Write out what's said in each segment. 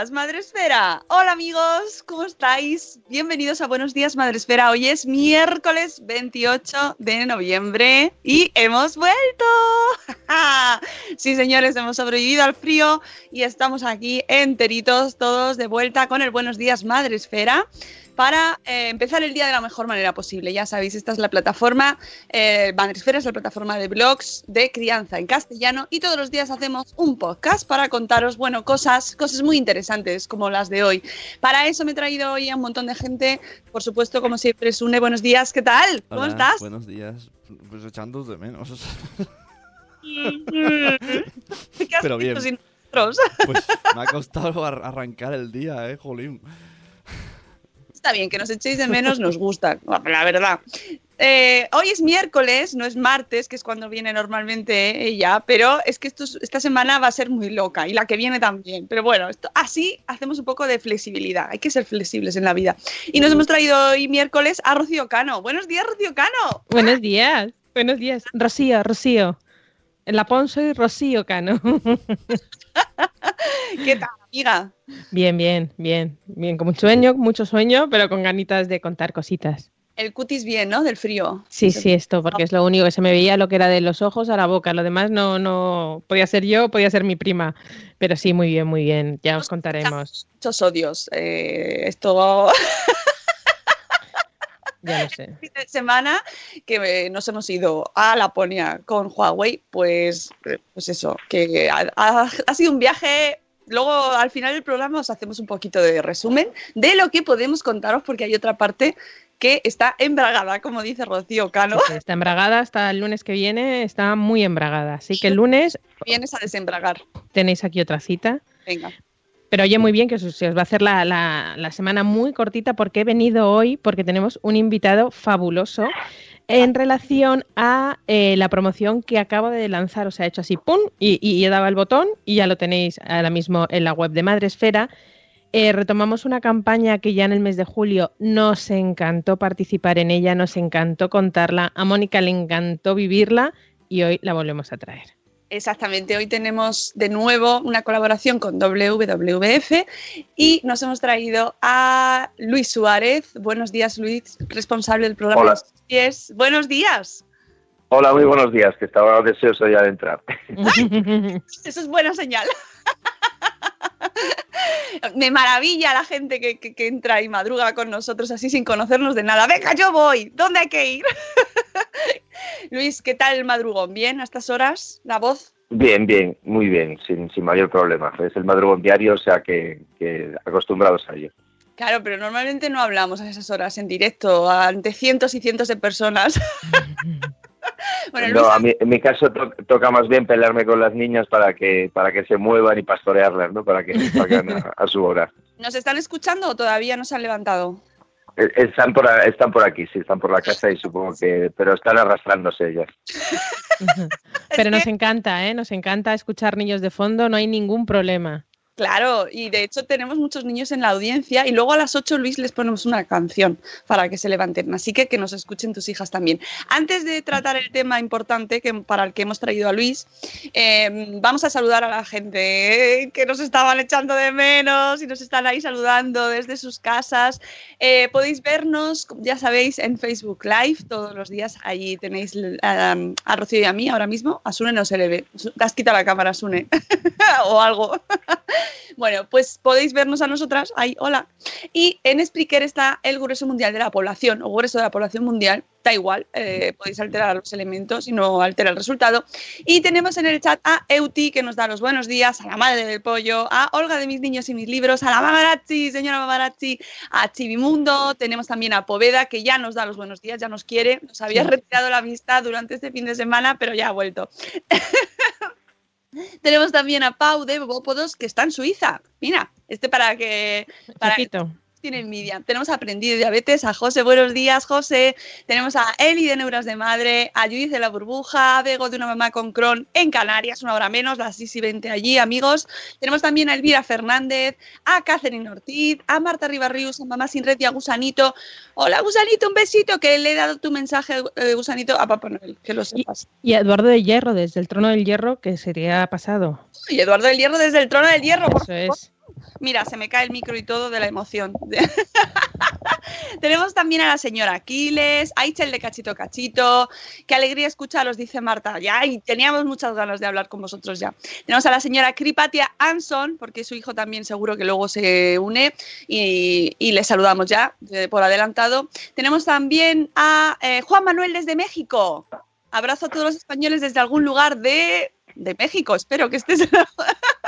días, Madre Esfera. Hola amigos, ¿cómo estáis? Bienvenidos a Buenos días, Madre Esfera. Hoy es miércoles 28 de noviembre y hemos vuelto. sí, señores, hemos sobrevivido al frío y estamos aquí enteritos, todos de vuelta con el Buenos días, Madre Esfera para eh, empezar el día de la mejor manera posible. Ya sabéis, esta es la plataforma, eh, es la plataforma de blogs de crianza en castellano y todos los días hacemos un podcast para contaros, bueno, cosas, cosas muy interesantes como las de hoy. Para eso me he traído hoy a un montón de gente, por supuesto, como siempre, Sune, buenos días, ¿qué tal? ¿Cómo estás? Buenos días. Pues echando de menos. ¿Qué has Pero bien. sin? Pues me ha costado ar- arrancar el día, eh, jolín. Está bien, que nos echéis de menos, nos gusta, la verdad. Eh, hoy es miércoles, no es martes, que es cuando viene normalmente ella, pero es que esto es- esta semana va a ser muy loca y la que viene también. Pero bueno, esto- así hacemos un poco de flexibilidad, hay que ser flexibles en la vida. Y nos hemos traído hoy miércoles a Rocío Cano. Buenos días, Rocío Cano. Buenos días, buenos días. Rocío, Rocío. La PON soy Rocío Cano. ¿Qué tal, amiga? Bien, bien, bien, bien. Con mucho sueño, mucho sueño, pero con ganitas de contar cositas. El cutis bien, ¿no? Del frío. Sí, sí, esto, porque es lo único que se me veía, lo que era de los ojos a la boca. Lo demás no, no, podía ser yo, podía ser mi prima. Pero sí, muy bien, muy bien. Ya os contaremos. Muchos odios. Eh, esto Ya lo sé. fin de semana que eh, nos hemos ido a Laponia con Huawei, pues, eh, pues eso, que ha, ha- ha sido un viaje. Luego, al final del programa, os hacemos un poquito de resumen de lo que podemos contaros, porque hay otra parte que está embragada, como dice Rocío Cano. Sí, Está embragada hasta el lunes que viene, está muy embragada. Así que el lunes Vienes a desembragar. tenéis aquí otra cita. Venga. Pero oye, muy bien que se os va a hacer la, semana muy cortita porque he venido hoy porque tenemos un invitado fabuloso en relación a eh, la promoción que acabo de lanzar. O sea, he hecho así, ¡pum! Y, y dado el botón y ya lo tenéis ahora mismo en la web de Madresfera. Eh, retomamos una campaña que ya en el mes de julio nos encantó participar en ella, nos encantó contarla, a Mónica le encantó vivirla y hoy la volvemos a traer. Exactamente, hoy tenemos de nuevo una colaboración con WWF y nos hemos traído a Luis Suárez. Buenos días, Luis, responsable del programa. Hola. Pies. Buenos días. Hola, muy buenos días, que estaba deseoso ya de entrar. Eso es buena señal. Me maravilla la gente que, que- que entra y madruga con nosotros así sin conocernos de nada. Venga, yo voy. ¿Dónde hay que ir? Luis, ¿qué tal el madrugón? ¿Bien a estas horas? ¿La voz? Bien, bien, muy bien, sin, sin mayor problema. Es el madrugón diario, o sea que, que acostumbrados a ello. Claro, pero normalmente no hablamos a esas horas en directo ante cientos y cientos de personas. bueno, no, a mí, en mi caso toca más bien pelearme con las niñas para que para que se muevan y pastorearlas, ¿no? Para que salgan a, a su hora. ¿Nos están escuchando o todavía no se han levantado? Eh, Están por, están por aquí, sí, están por la casa y supongo que, pero están arrastrándose ellas. pero nos encanta, ¿eh? Nos encanta escuchar niños de fondo, no hay ningún problema. Claro, y de hecho tenemos muchos niños en la audiencia y luego a las 8 Luis les ponemos una canción para que se levanten, así que que nos escuchen tus hijas también. Antes de tratar el tema importante que, para el que hemos traído a Luis, eh, vamos a saludar a la gente eh, que nos estaban echando de menos y nos están ahí saludando desde sus casas. Eh, podéis vernos, ya sabéis, en Facebook Live todos los días, allí tenéis um, a Rocío y a mí ahora mismo, a no se le ve, te has quitado la cámara Sune o algo. Bueno, pues podéis vernos a nosotras, ahí, hola. Y en Spreaker está el grueso mundial de la población, o grueso de la población mundial, da igual, eh, podéis alterar los elementos y no altera el resultado. Y tenemos en el chat a Euti, que nos da los buenos días, a la madre del pollo, a Olga de mis niños y mis libros, a la Mamarazzi, señora Mamarazzi, a Chivimundo, tenemos también a Poveda, que ya nos da los buenos días, ya nos quiere, nos había retirado la amistad durante este fin de semana, pero ya ha vuelto. Tenemos también a Pau de Bobópodos, que está en Suiza. Mira, este para que. Para tiene envidia. Tenemos a Aprendido Diabetes, a José, buenos días, José. Tenemos a Eli de Neuras de Madre, a Judith de la Burbuja, a Bego de una mamá con Cron en Canarias, una hora menos, las 6 y 20 allí, amigos. Tenemos también a Elvira Fernández, a Catherine Ortiz, a Marta Ribarrius, a Mamá Sin Red y a Gusanito. Hola, Gusanito, un besito, que le he dado tu mensaje, eh, Gusanito, a Papá Noel, que lo sepas. Y, y a Eduardo del Hierro, desde el Trono del Hierro, que sería pasado. Y Eduardo del Hierro desde el Trono del Hierro, por Eso es. Mira, se me cae el micro y todo de la emoción. Tenemos también a la señora Aquiles, a Ichel de Cachito Cachito. Qué alegría escucharos, dice Marta. Ya, teníamos muchas ganas de hablar con vosotros ya. Tenemos a la señora Cripatia Anson, porque su hijo también seguro que luego se une y, le saludamos ya por adelantado. Tenemos también a eh, Juan Manuel desde México. Abrazo a todos los españoles desde algún lugar de, de México. Espero que estés.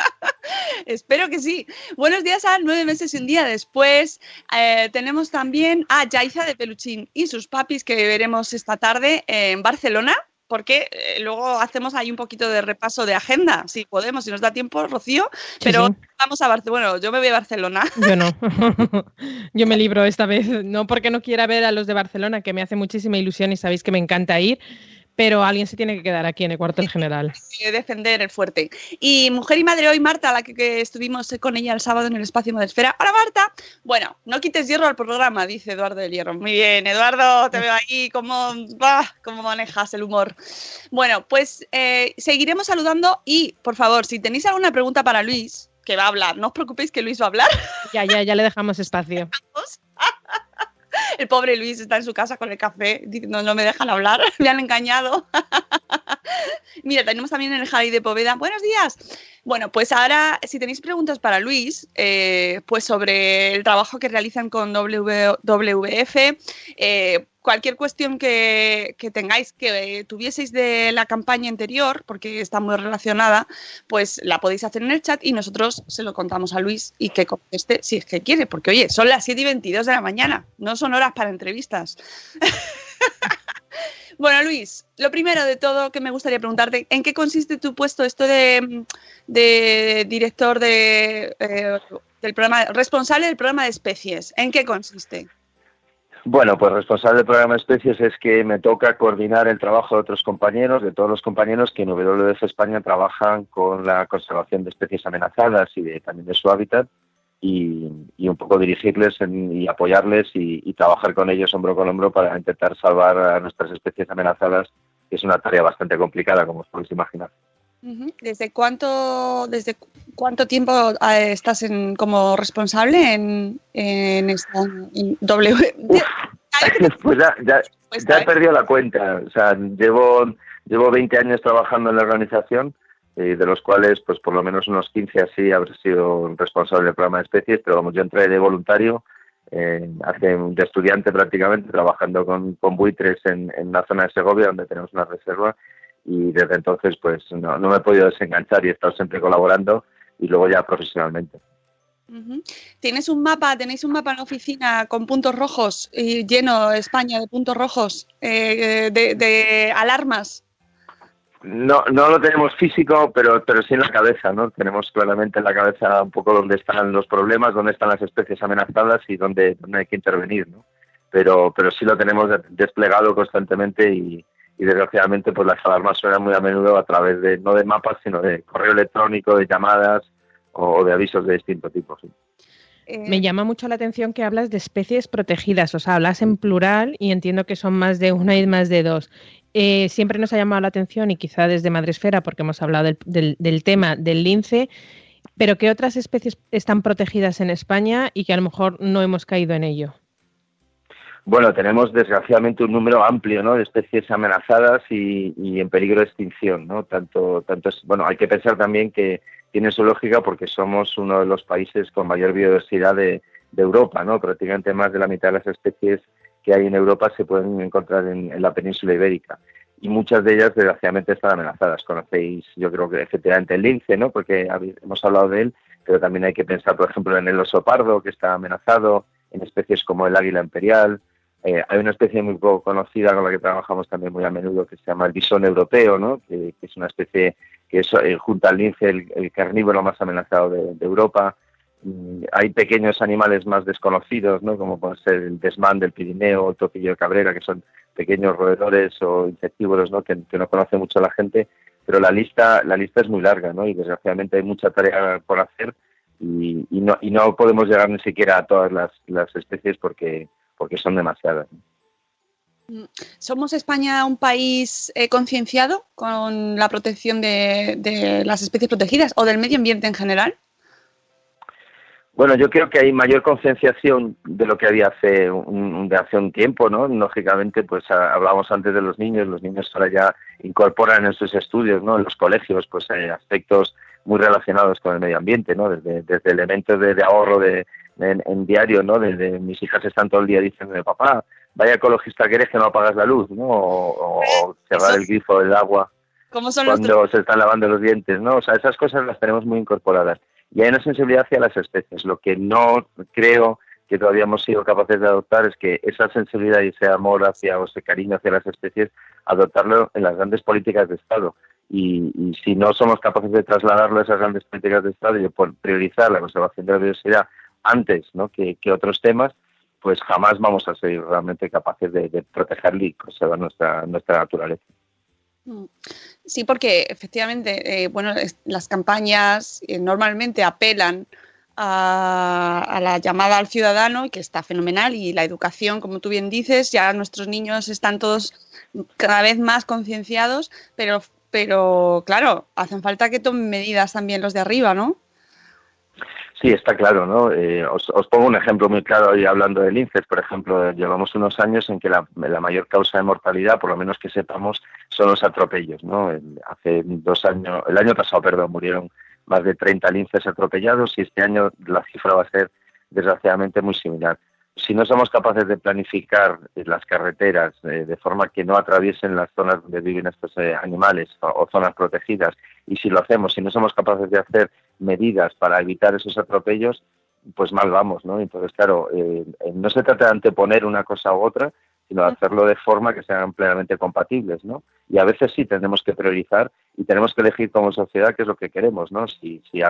Espero que sí. Buenos días a nueve meses y un día después. Eh, tenemos también a Yaiza de Peluchín y sus papis que veremos esta tarde en Barcelona. Porque eh, luego hacemos ahí un poquito de repaso de agenda, si podemos, si nos da tiempo, Rocío. Pero sí. vamos a Barcelona. Bueno, yo me voy a Barcelona. Yo no. Yo me libro esta vez. No porque no quiera ver a los de Barcelona, que me hace muchísima ilusión y sabéis que me encanta ir, pero alguien se tiene que quedar aquí en el cuartel general. defender el fuerte. Y mujer y madre hoy, Marta, la que, que, estuvimos con ella el sábado en el espacio Madresfera. Hola, Marta. Bueno, no quites hierro al programa, dice Eduardo del Hierro. Muy bien, Eduardo, te veo ahí cómo, bah, cómo manejas el humor. Bueno, pues eh, seguiremos saludando y, por favor, si tenéis alguna pregunta para Luis, que va a hablar, no os preocupéis que Luis va a hablar. Ya, ya, ya le dejamos espacio. El pobre Luis está en su casa con el café diciendo no me dejan hablar, me han engañado. Mira, tenemos también el Jardín de Poveda. Buenos días. Bueno, pues ahora, si tenéis preguntas para Luis, eh, pues sobre el trabajo que realizan con w, WF, eh, cualquier cuestión que, tengáis, que tuvieseis de la campaña anterior, porque está muy relacionada, pues la podéis hacer en el chat y nosotros se lo contamos a Luis y que conteste si es que quiere, porque oye, son las 7 y 22 de la mañana, no son horas para entrevistas. Bueno, Luis, lo primero de todo que me gustaría preguntarte, ¿en qué consiste tu puesto esto de, de director de, eh, del programa, responsable del programa de especies? ¿En qué consiste? Bueno, pues responsable del programa de especies es que me toca coordinar el trabajo de otros compañeros, de todos los compañeros que en WWF España trabajan con la conservación de especies amenazadas y de, también de su hábitat y, un poco dirigirles en, y apoyarles y, y, trabajar con ellos hombro con hombro para intentar salvar a nuestras especies amenazadas, que es una tarea bastante complicada, como os podéis imaginar. ¿Desde cuánto, desde cuánto tiempo eh, estás en, como responsable en, en, esta, en W? pues ya, ya, ya he perdido la cuenta. O sea, llevo, llevo 20 años trabajando en la organización eh, de los cuales pues por lo menos unos 15 así habré sido responsable del programa de especies, pero vamos, yo entré de voluntario, eh, hace de estudiante prácticamente, trabajando con, con buitres en, en la zona de Segovia, donde tenemos una reserva, y desde entonces pues no, no me he podido desenganchar y he estado siempre colaborando y luego ya profesionalmente. ¿Tienes un mapa, tenéis un mapa en la oficina con puntos rojos y lleno España de puntos rojos, eh, de, de alarmas? No, no lo tenemos físico, pero, pero sí en la cabeza, ¿no? Tenemos claramente en la cabeza un poco dónde están los problemas, dónde están las especies amenazadas y dónde, dónde hay que intervenir, ¿no? Pero, pero sí lo tenemos de- desplegado constantemente y, y desgraciadamente pues las alarmas suenan muy a menudo a través de, no de mapas, sino de correo electrónico, de llamadas o de avisos de distinto tipo, sí. Eh, Me llama mucho la atención que hablas de especies protegidas, o sea, hablas en plural y entiendo que son más de una y más de dos. Eh, siempre nos ha llamado la atención y quizá desde Madresfera, porque hemos hablado del, del- del tema del lince, pero ¿qué otras especies están protegidas en España y que a lo mejor no hemos caído en ello? Bueno, tenemos desgraciadamente un número amplio ¿no? de especies amenazadas y, y en peligro de extinción. ¿no? Tanto, tanto es, bueno, hay que pensar también que tiene su lógica porque somos uno de los países con mayor biodiversidad de, Europa. ¿no? Prácticamente más de la mitad de las especies que hay en Europa se pueden encontrar en, en la península ibérica. Y muchas de ellas, desgraciadamente, están amenazadas. Conocéis, yo creo que efectivamente el lince, ¿no? porque hemos hablado de él, pero también hay que pensar, por ejemplo, en el oso pardo, que está amenazado, en especies como el águila imperial, eh, hay una especie muy poco conocida con la que trabajamos también muy a menudo que se llama el bisón europeo, ¿no? que, es una especie que es eh, junto al lince el, carnívoro más amenazado de, Europa. Mm, hay pequeños animales más desconocidos, ¿no? como puede ser el desmán del Pirineo el toquillo de cabrera, que son pequeños roedores o insectívoros ¿no? que, que no conoce mucho la gente, pero la lista, la lista es muy larga ¿no? y desgraciadamente hay mucha tarea por hacer y, y no, y no podemos llegar ni siquiera a todas las, las especies porque, porque son demasiadas. ¿no? ¿Somos España un país eh, concienciado con la protección de, de las especies protegidas o del medio ambiente en general? Bueno, yo creo que hay mayor concienciación de lo que había hace un, de hace un tiempo, ¿no? Lógicamente, pues hablábamos antes de los niños, los niños ahora ya incorporan en sus estudios, ¿no? En los colegios, pues aspectos muy relacionados con el medio ambiente, ¿no? Desde, desde elementos de, de ahorro de, en, en diario, ¿no? Desde mis hijas están todo el día diciendo, papá, vaya ecologista que eres que no apagas la luz, ¿no? O, o cerrar el grifo del agua ¿Cómo son los cuando se están lavando los dientes, ¿no? O sea, esas cosas las tenemos muy incorporadas. Y hay una sensibilidad hacia las especies. Lo que no creo que todavía hemos sido capaces de adoptar es que esa sensibilidad y ese amor hacia o ese cariño hacia las especies, adoptarlo en las grandes políticas de Estado. Y, si no somos capaces de trasladarlo a esas grandes políticas de Estado y de priorizar la conservación de la biodiversidad antes ¿no? que, otros temas, pues jamás vamos a ser realmente capaces de, de protegerla y conservar nuestra, nuestra naturaleza. Mm. Sí, porque efectivamente, eh, bueno, las campañas eh, normalmente apelan a, a la llamada al ciudadano, que está fenomenal, y la educación, como tú bien dices, ya nuestros niños están todos cada vez más concienciados, pero, pero claro, hacen falta que tomen medidas también los de arriba, ¿no? Sí, está claro, ¿no? Eh, os, pongo un ejemplo muy claro y hablando de linces, por ejemplo, llevamos unos años en que la, la mayor causa de mortalidad, por lo menos que sepamos, son los atropellos, ¿no? El- hace dos años, el año pasado, perdón, murieron más de 30 linces atropellados y este año la cifra va a ser desgraciadamente muy similar. Si no somos capaces de planificar eh, las carreteras eh, de forma que no atraviesen las zonas donde viven estos eh, animales o, o zonas protegidas, y si lo hacemos, si no somos capaces de hacer medidas para evitar esos atropellos, pues mal vamos, ¿no? Entonces, claro, eh, eh, no se trata de anteponer una cosa u otra, sino de hacerlo de forma que sean plenamente compatibles, ¿no? Y a veces sí tenemos que priorizar y tenemos que elegir como sociedad qué es lo que queremos, ¿no? Si, si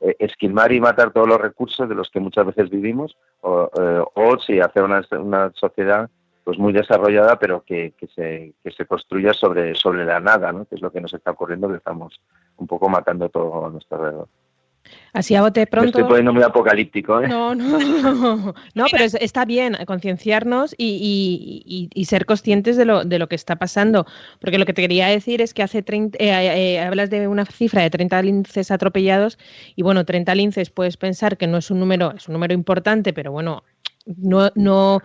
eh, esquilmar y matar todos los recursos de los que muchas veces vivimos o, eh, o si hacer una, una sociedad pues muy desarrollada pero que, que, se, que se construya sobre, sobre la nada, ¿no? Que es lo que nos está ocurriendo, que estamos un poco matando todo a nuestro alrededor. Así a bote Me pronto. estoy poniendo muy apocalíptico, ¿eh? No, no, no, no, pero es- está bien concienciarnos y, y- y- y ser conscientes de lo, de lo que está pasando. Porque lo que te quería decir es que hace 30, eh, eh, hablas de una cifra de 30 linces atropellados y bueno, 30 linces puedes pensar que no es un número, es un número importante, pero bueno, no, no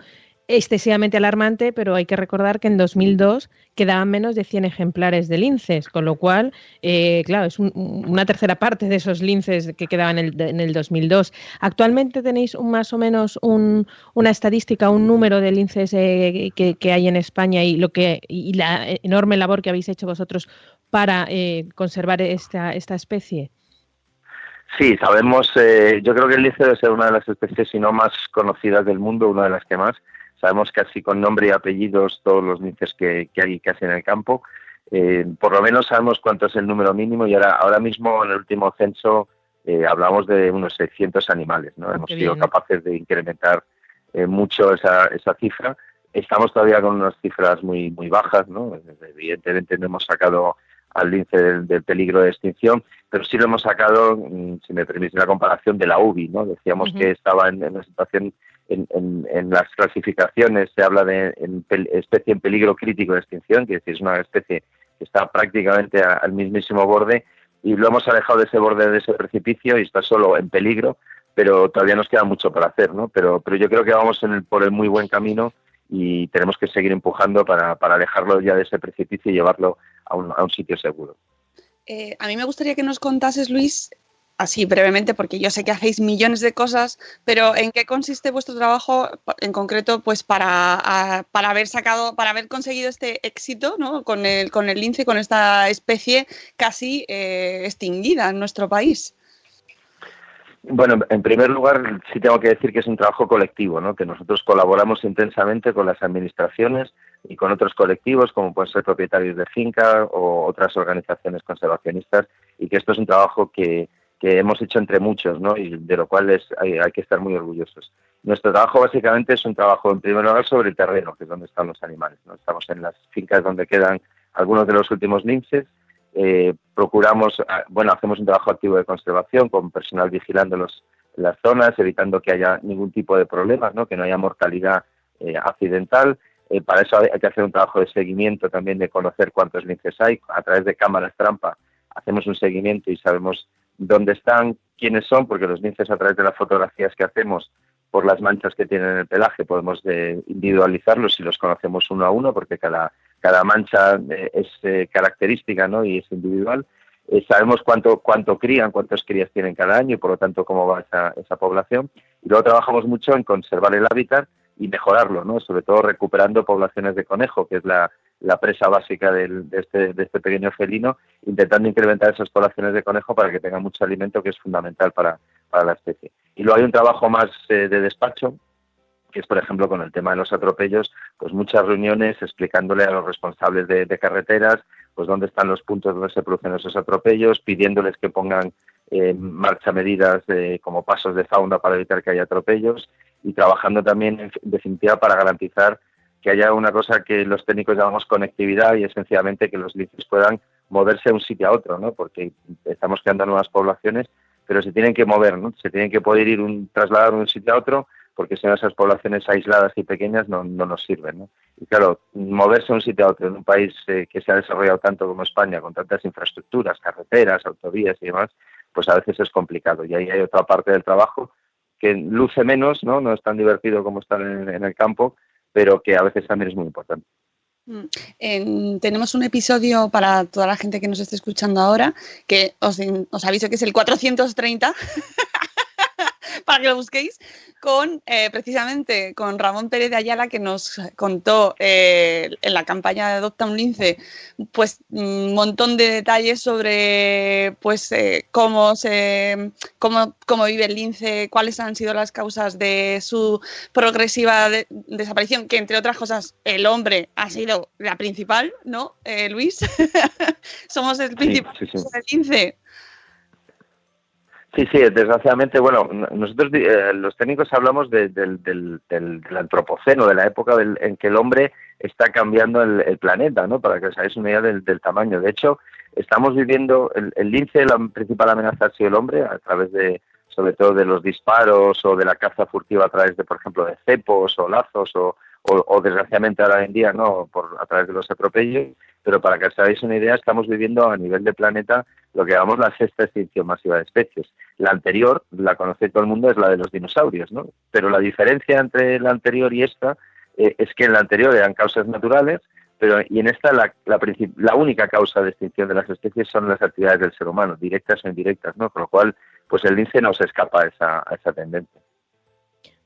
excesivamente alarmante, pero hay que recordar que en 2002 quedaban menos de 100 ejemplares de linces, con lo cual, eh, claro, es un- una tercera parte de esos linces que quedaban en el, en el 2002. Actualmente tenéis un- más o menos un- una estadística, un número de linces eh, que, hay en España y lo que y la enorme labor que habéis hecho vosotros para eh, conservar esta, esta especie. Sí, sabemos, eh, yo creo que el lince debe ser una de las especies, si no más conocidas del mundo, una de las que más. Sabemos casi con nombre y apellidos todos los linces que, que hay casi en el campo. Eh, por lo menos sabemos cuánto es el número mínimo y ahora, ahora mismo en el último censo eh, hablamos de unos 600 animales. ¿no? Hemos Qué sido bien. capaces de incrementar eh, mucho esa, esa cifra. Estamos todavía con unas cifras muy, muy bajas. ¿no? Evidentemente no hemos sacado al lince del, del peligro de extinción, pero sí lo hemos sacado, mm, si me permite la comparación, de la UBI. ¿no? Decíamos que estaba en, en una situación, en, en- las clasificaciones se habla de en especie en peligro crítico de extinción, que es decir, es una especie que está prácticamente al mismísimo borde, y lo hemos alejado de ese borde de ese precipicio y está solo en peligro, pero todavía nos queda mucho por hacer, ¿no? Pero, pero yo creo que vamos en el- por el muy buen camino y tenemos que seguir empujando para, para alejarlo ya de ese precipicio y llevarlo a un, a un sitio seguro. Eh, a mí me gustaría que nos contases, Luis, así brevemente, porque yo sé que hacéis millones de cosas, pero ¿en qué consiste vuestro trabajo en concreto, pues para, para haber sacado, para haber conseguido este éxito, ¿no? Con el, con el lince, con esta especie casi eh, extinguida en nuestro país. Bueno, en primer lugar, sí tengo que decir que es un trabajo colectivo, ¿no? que nosotros colaboramos intensamente con las administraciones y con otros colectivos, como pueden ser propietarios de finca o otras organizaciones conservacionistas, y que esto es un trabajo que, que hemos hecho entre muchos, ¿no? y de lo cual es, hay, que estar muy orgullosos. Nuestro trabajo básicamente es un trabajo, en primer lugar, sobre el terreno, que es donde están los animales. ¿no? Estamos en las fincas donde quedan algunos de los últimos linces, eh, procuramos, ah, bueno, hacemos un trabajo activo de conservación con personal vigilando los, las zonas, evitando que haya ningún tipo de problemas, ¿no? que no haya mortalidad eh, accidental. Eh, para eso hay que hacer un trabajo de seguimiento también de conocer cuántos linces hay. A través de cámaras trampa hacemos un seguimiento y sabemos dónde están, quiénes son, porque los linces a través de las fotografías que hacemos por las manchas que tienen en el pelaje podemos eh, individualizarlos y los conocemos uno a uno porque cada, cada mancha eh, es eh, característica ¿no? y es individual. Eh, sabemos cuánto, cuánto crían, cuántas crías tienen cada año y por lo tanto cómo va esa, esa población. Y luego trabajamos mucho en conservar el hábitat y mejorarlo, ¿no? sobre todo recuperando poblaciones de conejo, que es la, la presa básica del- de, este, de este pequeño felino, intentando incrementar esas poblaciones de conejo para que tengan mucho alimento, que es fundamental para, para la especie. Y luego hay un trabajo más eh, de despacho, que es, por ejemplo, con el tema de los atropellos, pues muchas reuniones explicándole a los responsables de, de carreteras, pues dónde están los puntos donde se producen esos atropellos, pidiéndoles que pongan en marcha medidas eh, como pasos de fauna para evitar que haya atropellos y trabajando también, en definitiva, para garantizar que haya una cosa que los técnicos llamamos conectividad y esencialmente que los linces puedan moverse de un sitio a otro, ¿no? Porque estamos creando nuevas poblaciones, pero se tienen que mover, ¿no? Se tienen que poder ir un, trasladar de un sitio a otro porque si no esas poblaciones aisladas y pequeñas no, no nos sirven, ¿no? Y claro, moverse de un sitio a otro en un país eh, que se ha desarrollado tanto como España, con tantas infraestructuras, carreteras, autovías y demás, pues a veces es complicado. Y ahí hay otra parte del trabajo que luce menos, ¿no? No es tan divertido como estar en, el campo, pero que a veces también es muy importante. Mm. En- tenemos un episodio para toda la gente que nos esté escuchando ahora, que os, os aviso que es el 430, para que lo busquéis, con eh, precisamente con Ramón Pérez de Ayala, que nos contó eh, en la campaña de Adopta un Lince, pues un montón de detalles sobre pues eh, cómo se cómo, cómo vive el lince, cuáles han sido las causas de su progresiva de- desaparición, que entre otras cosas el hombre ha sido la principal, ¿no, Luis? Somos el principal sí, sí. del lince. Sí, sí, desgraciadamente, bueno, nosotros eh, los técnicos hablamos de- del, del- del- del antropoceno, de la época del- en que el hombre está cambiando el, planeta, ¿no? Para que os hagáis una idea del, del tamaño. De hecho, estamos viviendo, el, el lince, la principal amenaza ha sido el hombre, a través de, sobre todo de los disparos o de la caza furtiva a través de, por ejemplo, de cepos o lazos o, o, desgraciadamente ahora en día, ¿no? Por, a través de los atropellos. Pero para que os hagáis una idea, estamos viviendo a nivel de planeta lo que llamamos la sexta extinción masiva de especies. La anterior, la conoce todo el mundo, es la de los dinosaurios, ¿no? Pero la diferencia entre la anterior y esta eh, es que en la anterior eran causas naturales, pero y en esta la, la, la única causa de extinción de las especies son las actividades del ser humano, directas o indirectas, ¿no? Con lo cual, pues el lince no se escapa a esa, a esa tendencia.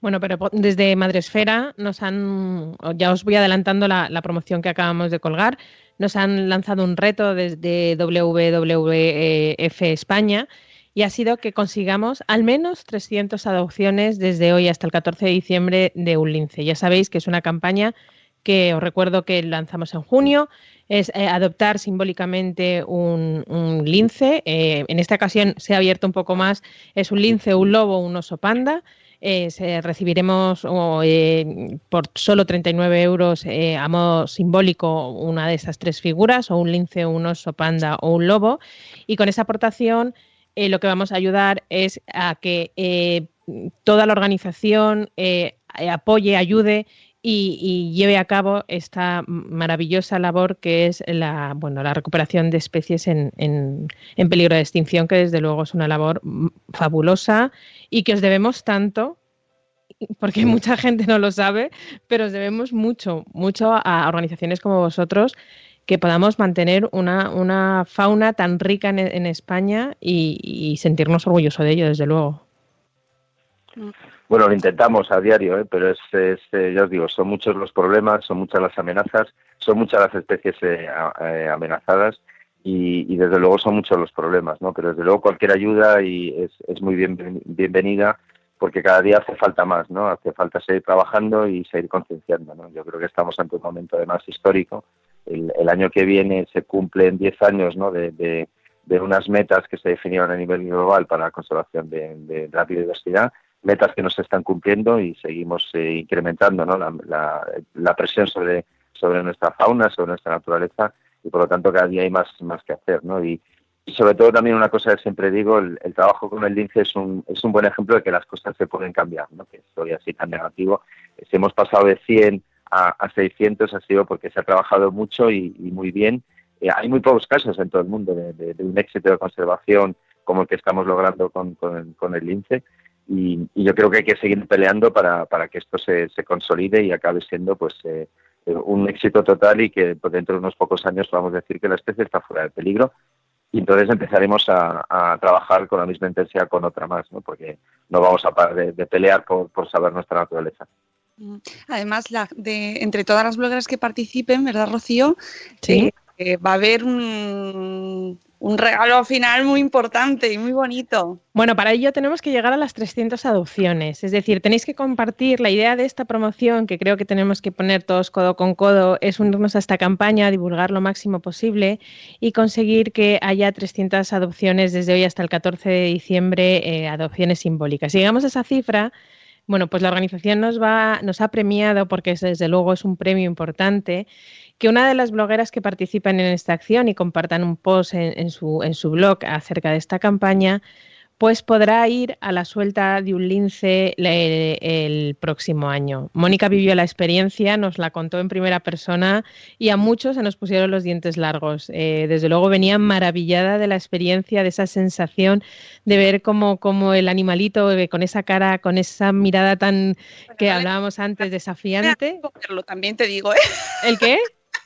Bueno, pero desde Madresfera nos han, ya os voy adelantando la, promoción que acabamos de colgar, nos han lanzado un reto desde WWF España y ha sido que consigamos al menos 300 adopciones desde hoy hasta el 14 de diciembre de un lince. Ya sabéis que es una campaña que os recuerdo que lanzamos en junio, es eh, adoptar simbólicamente un, lince. Eh, en esta ocasión se ha abierto un poco más, es un lince, un lobo, un oso panda. Eh, recibiremos por solo 39 euros a modo simbólico una de esas tres figuras, o un lince, un oso panda o un lobo. Y con esa aportación lo que vamos a ayudar es a que toda la organización apoye, ayude y, lleve a cabo esta maravillosa labor que es la, bueno, la recuperación de especies en, en, peligro de extinción, que desde luego es una labor fabulosa y que os debemos tanto porque mucha gente no lo sabe, pero os debemos mucho, mucho a organizaciones como vosotros que podamos mantener una, una fauna tan rica en, España y, y, sentirnos orgullosos de ello, desde luego. Mm. Bueno, lo intentamos a diario, ¿eh? pero es, eh, ya os digo, son muchos los problemas, son muchas las amenazas, son muchas las especies eh, amenazadas y, desde luego son muchos los problemas, ¿no? Pero desde luego cualquier ayuda y es, es muy bien, bienvenida porque cada día hace falta más, ¿no? Hace falta seguir trabajando y seguir concienciando, ¿no? Yo creo que estamos ante un momento además histórico. El, año que viene se cumplen 10 años, ¿no? De, de, unas metas que se definieron a nivel global para la conservación de, de la biodiversidad metas que no se están cumpliendo y seguimos eh, incrementando ¿no? la, la, presión sobre, sobre nuestra fauna, sobre nuestra naturaleza y por lo tanto cada día hay más, más que hacer. ¿no? Y, sobre todo también una cosa que siempre digo, el, trabajo con el lince es un, es un buen ejemplo de que las cosas se pueden cambiar, ¿no? que estoy así tan negativo. Si hemos pasado de 100 a, a 600 ha sido porque se ha trabajado mucho y, muy bien. Eh, hay muy pocos casos en todo el mundo de, un éxito de conservación como el que estamos logrando con, con, el, con lince y, yo creo que hay que seguir peleando para, para que esto se, se, consolide y acabe siendo pues eh, un éxito total y que pues, dentro de unos pocos años podamos decir que la especie está fuera de peligro y entonces empezaremos a, a, trabajar con la misma intensidad con otra más, ¿no? porque no vamos a parar de, pelear por, por, saber nuestra naturaleza. Mm. Además, la, de, entre todas las blogueras que participen, ¿verdad, Rocío? Sí. Eh, va a haber un, un regalo final muy importante y muy bonito. Bueno, para ello tenemos que llegar a las 300 adopciones. Es decir, tenéis que compartir la idea de esta promoción, que creo que tenemos que poner todos codo con codo, es unirnos a esta campaña, divulgar lo máximo posible y conseguir que haya 300 adopciones desde hoy hasta el 14 de diciembre, eh, adopciones simbólicas. Si llegamos a esa cifra, bueno, pues la organización nos va, nos ha premiado porque desde luego es un premio importante que una de las blogueras que participan en esta acción y compartan un post en, su, en su blog acerca de esta campaña, pues podrá ir a la suelta de un lince el, próximo año. Mónica vivió la experiencia, nos la contó en primera persona y a muchos se nos pusieron los dientes largos. Eh, desde luego venía maravillada de la experiencia, de esa sensación de ver cómo, cómo el animalito eh, con esa cara, con esa mirada tan que hablábamos antes, desafiante. También te digo, ¿eh? ¿El qué?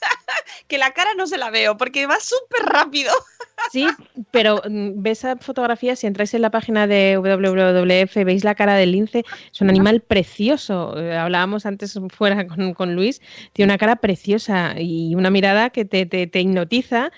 que la cara no se la veo porque va súper rápido. Sí, pero mm, ves esa fotografía, si entráis en la página de WWF, veis la cara del lince, es un animal precioso. Eh, hablábamos antes fuera con, Luis, tiene una cara preciosa y una mirada que te, te hipnotiza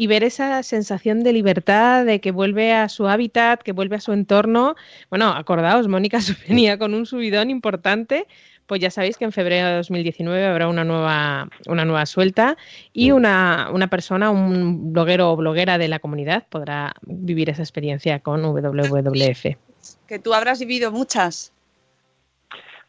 y ver esa sensación de libertad, de que vuelve a su hábitat, que vuelve a su entorno. Bueno, acordaos, Mónica venía con un subidón importante pues ya sabéis que en febrero de 2019 habrá una nueva, una nueva suelta y una, una persona, un bloguero o bloguera de la comunidad podrá vivir esa experiencia con WWF. Que tú habrás vivido muchas.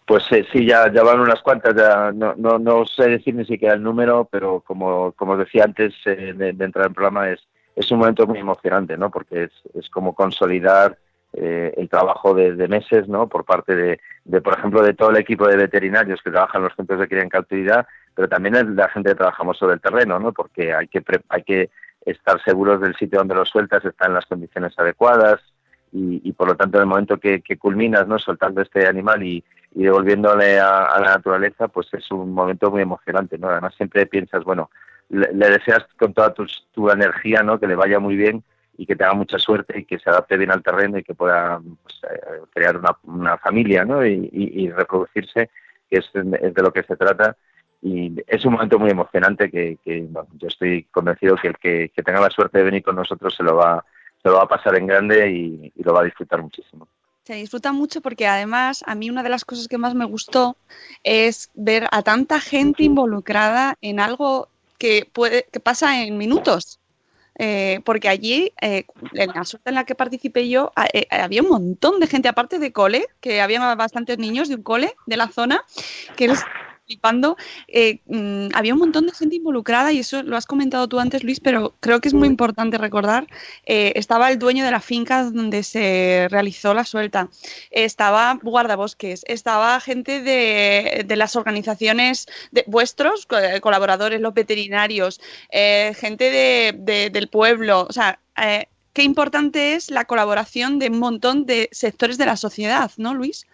Pues eh, sí, ya, ya van unas cuantas, ya no, no, no sé decir ni siquiera el número, pero como, como os decía antes eh, de, entrar en el programa, es, es un momento muy emocionante, ¿no? Porque es, es como consolidar eh, el trabajo de, meses, ¿no? Por parte de, por ejemplo, de todo el equipo de veterinarios que trabajan en los centros de cría en cautividad, pero también de la gente que trabajamos sobre el terreno, ¿no? Porque hay que, hay que estar seguros del sitio donde lo sueltas, está en las condiciones adecuadas y, por lo tanto en el momento que, culminas, ¿no? Soltando este animal y, devolviéndole a, la naturaleza, pues es un momento muy emocionante, ¿no? Además siempre piensas, bueno, le, deseas con toda tu, tu energía, ¿no? Que le vaya muy bien y que tenga mucha suerte y que se adapte bien al terreno y que pueda pues, eh, crear una, una, familia ¿no? y, reproducirse, que es, de lo que se trata. Y es un momento muy emocionante que, yo estoy convencido que el que, tenga la suerte de venir con nosotros se lo va se lo va a pasar en grande y, y lo va a disfrutar muchísimo. Se disfruta mucho porque además a mí una de las cosas que más me gustó es ver a tanta gente involucrada en algo que puede que pasa en minutos. Eh, porque allí, eh, en la suerte en la que participé yo, eh, había un montón de gente, aparte de cole, que había bastantes niños de un cole de la zona, que los flipando. eh, mm, había un montón de gente involucrada y eso lo has comentado tú antes, Luis, pero creo que es muy importante recordar. eh, estaba el dueño de la finca donde se realizó la suelta, estaba guardabosques, estaba gente de, de las organizaciones de, vuestros, co- colaboradores, los veterinarios, eh, gente de- de- del pueblo, o sea, eh, qué importante es la colaboración de un montón de sectores de la sociedad, ¿no, Luis?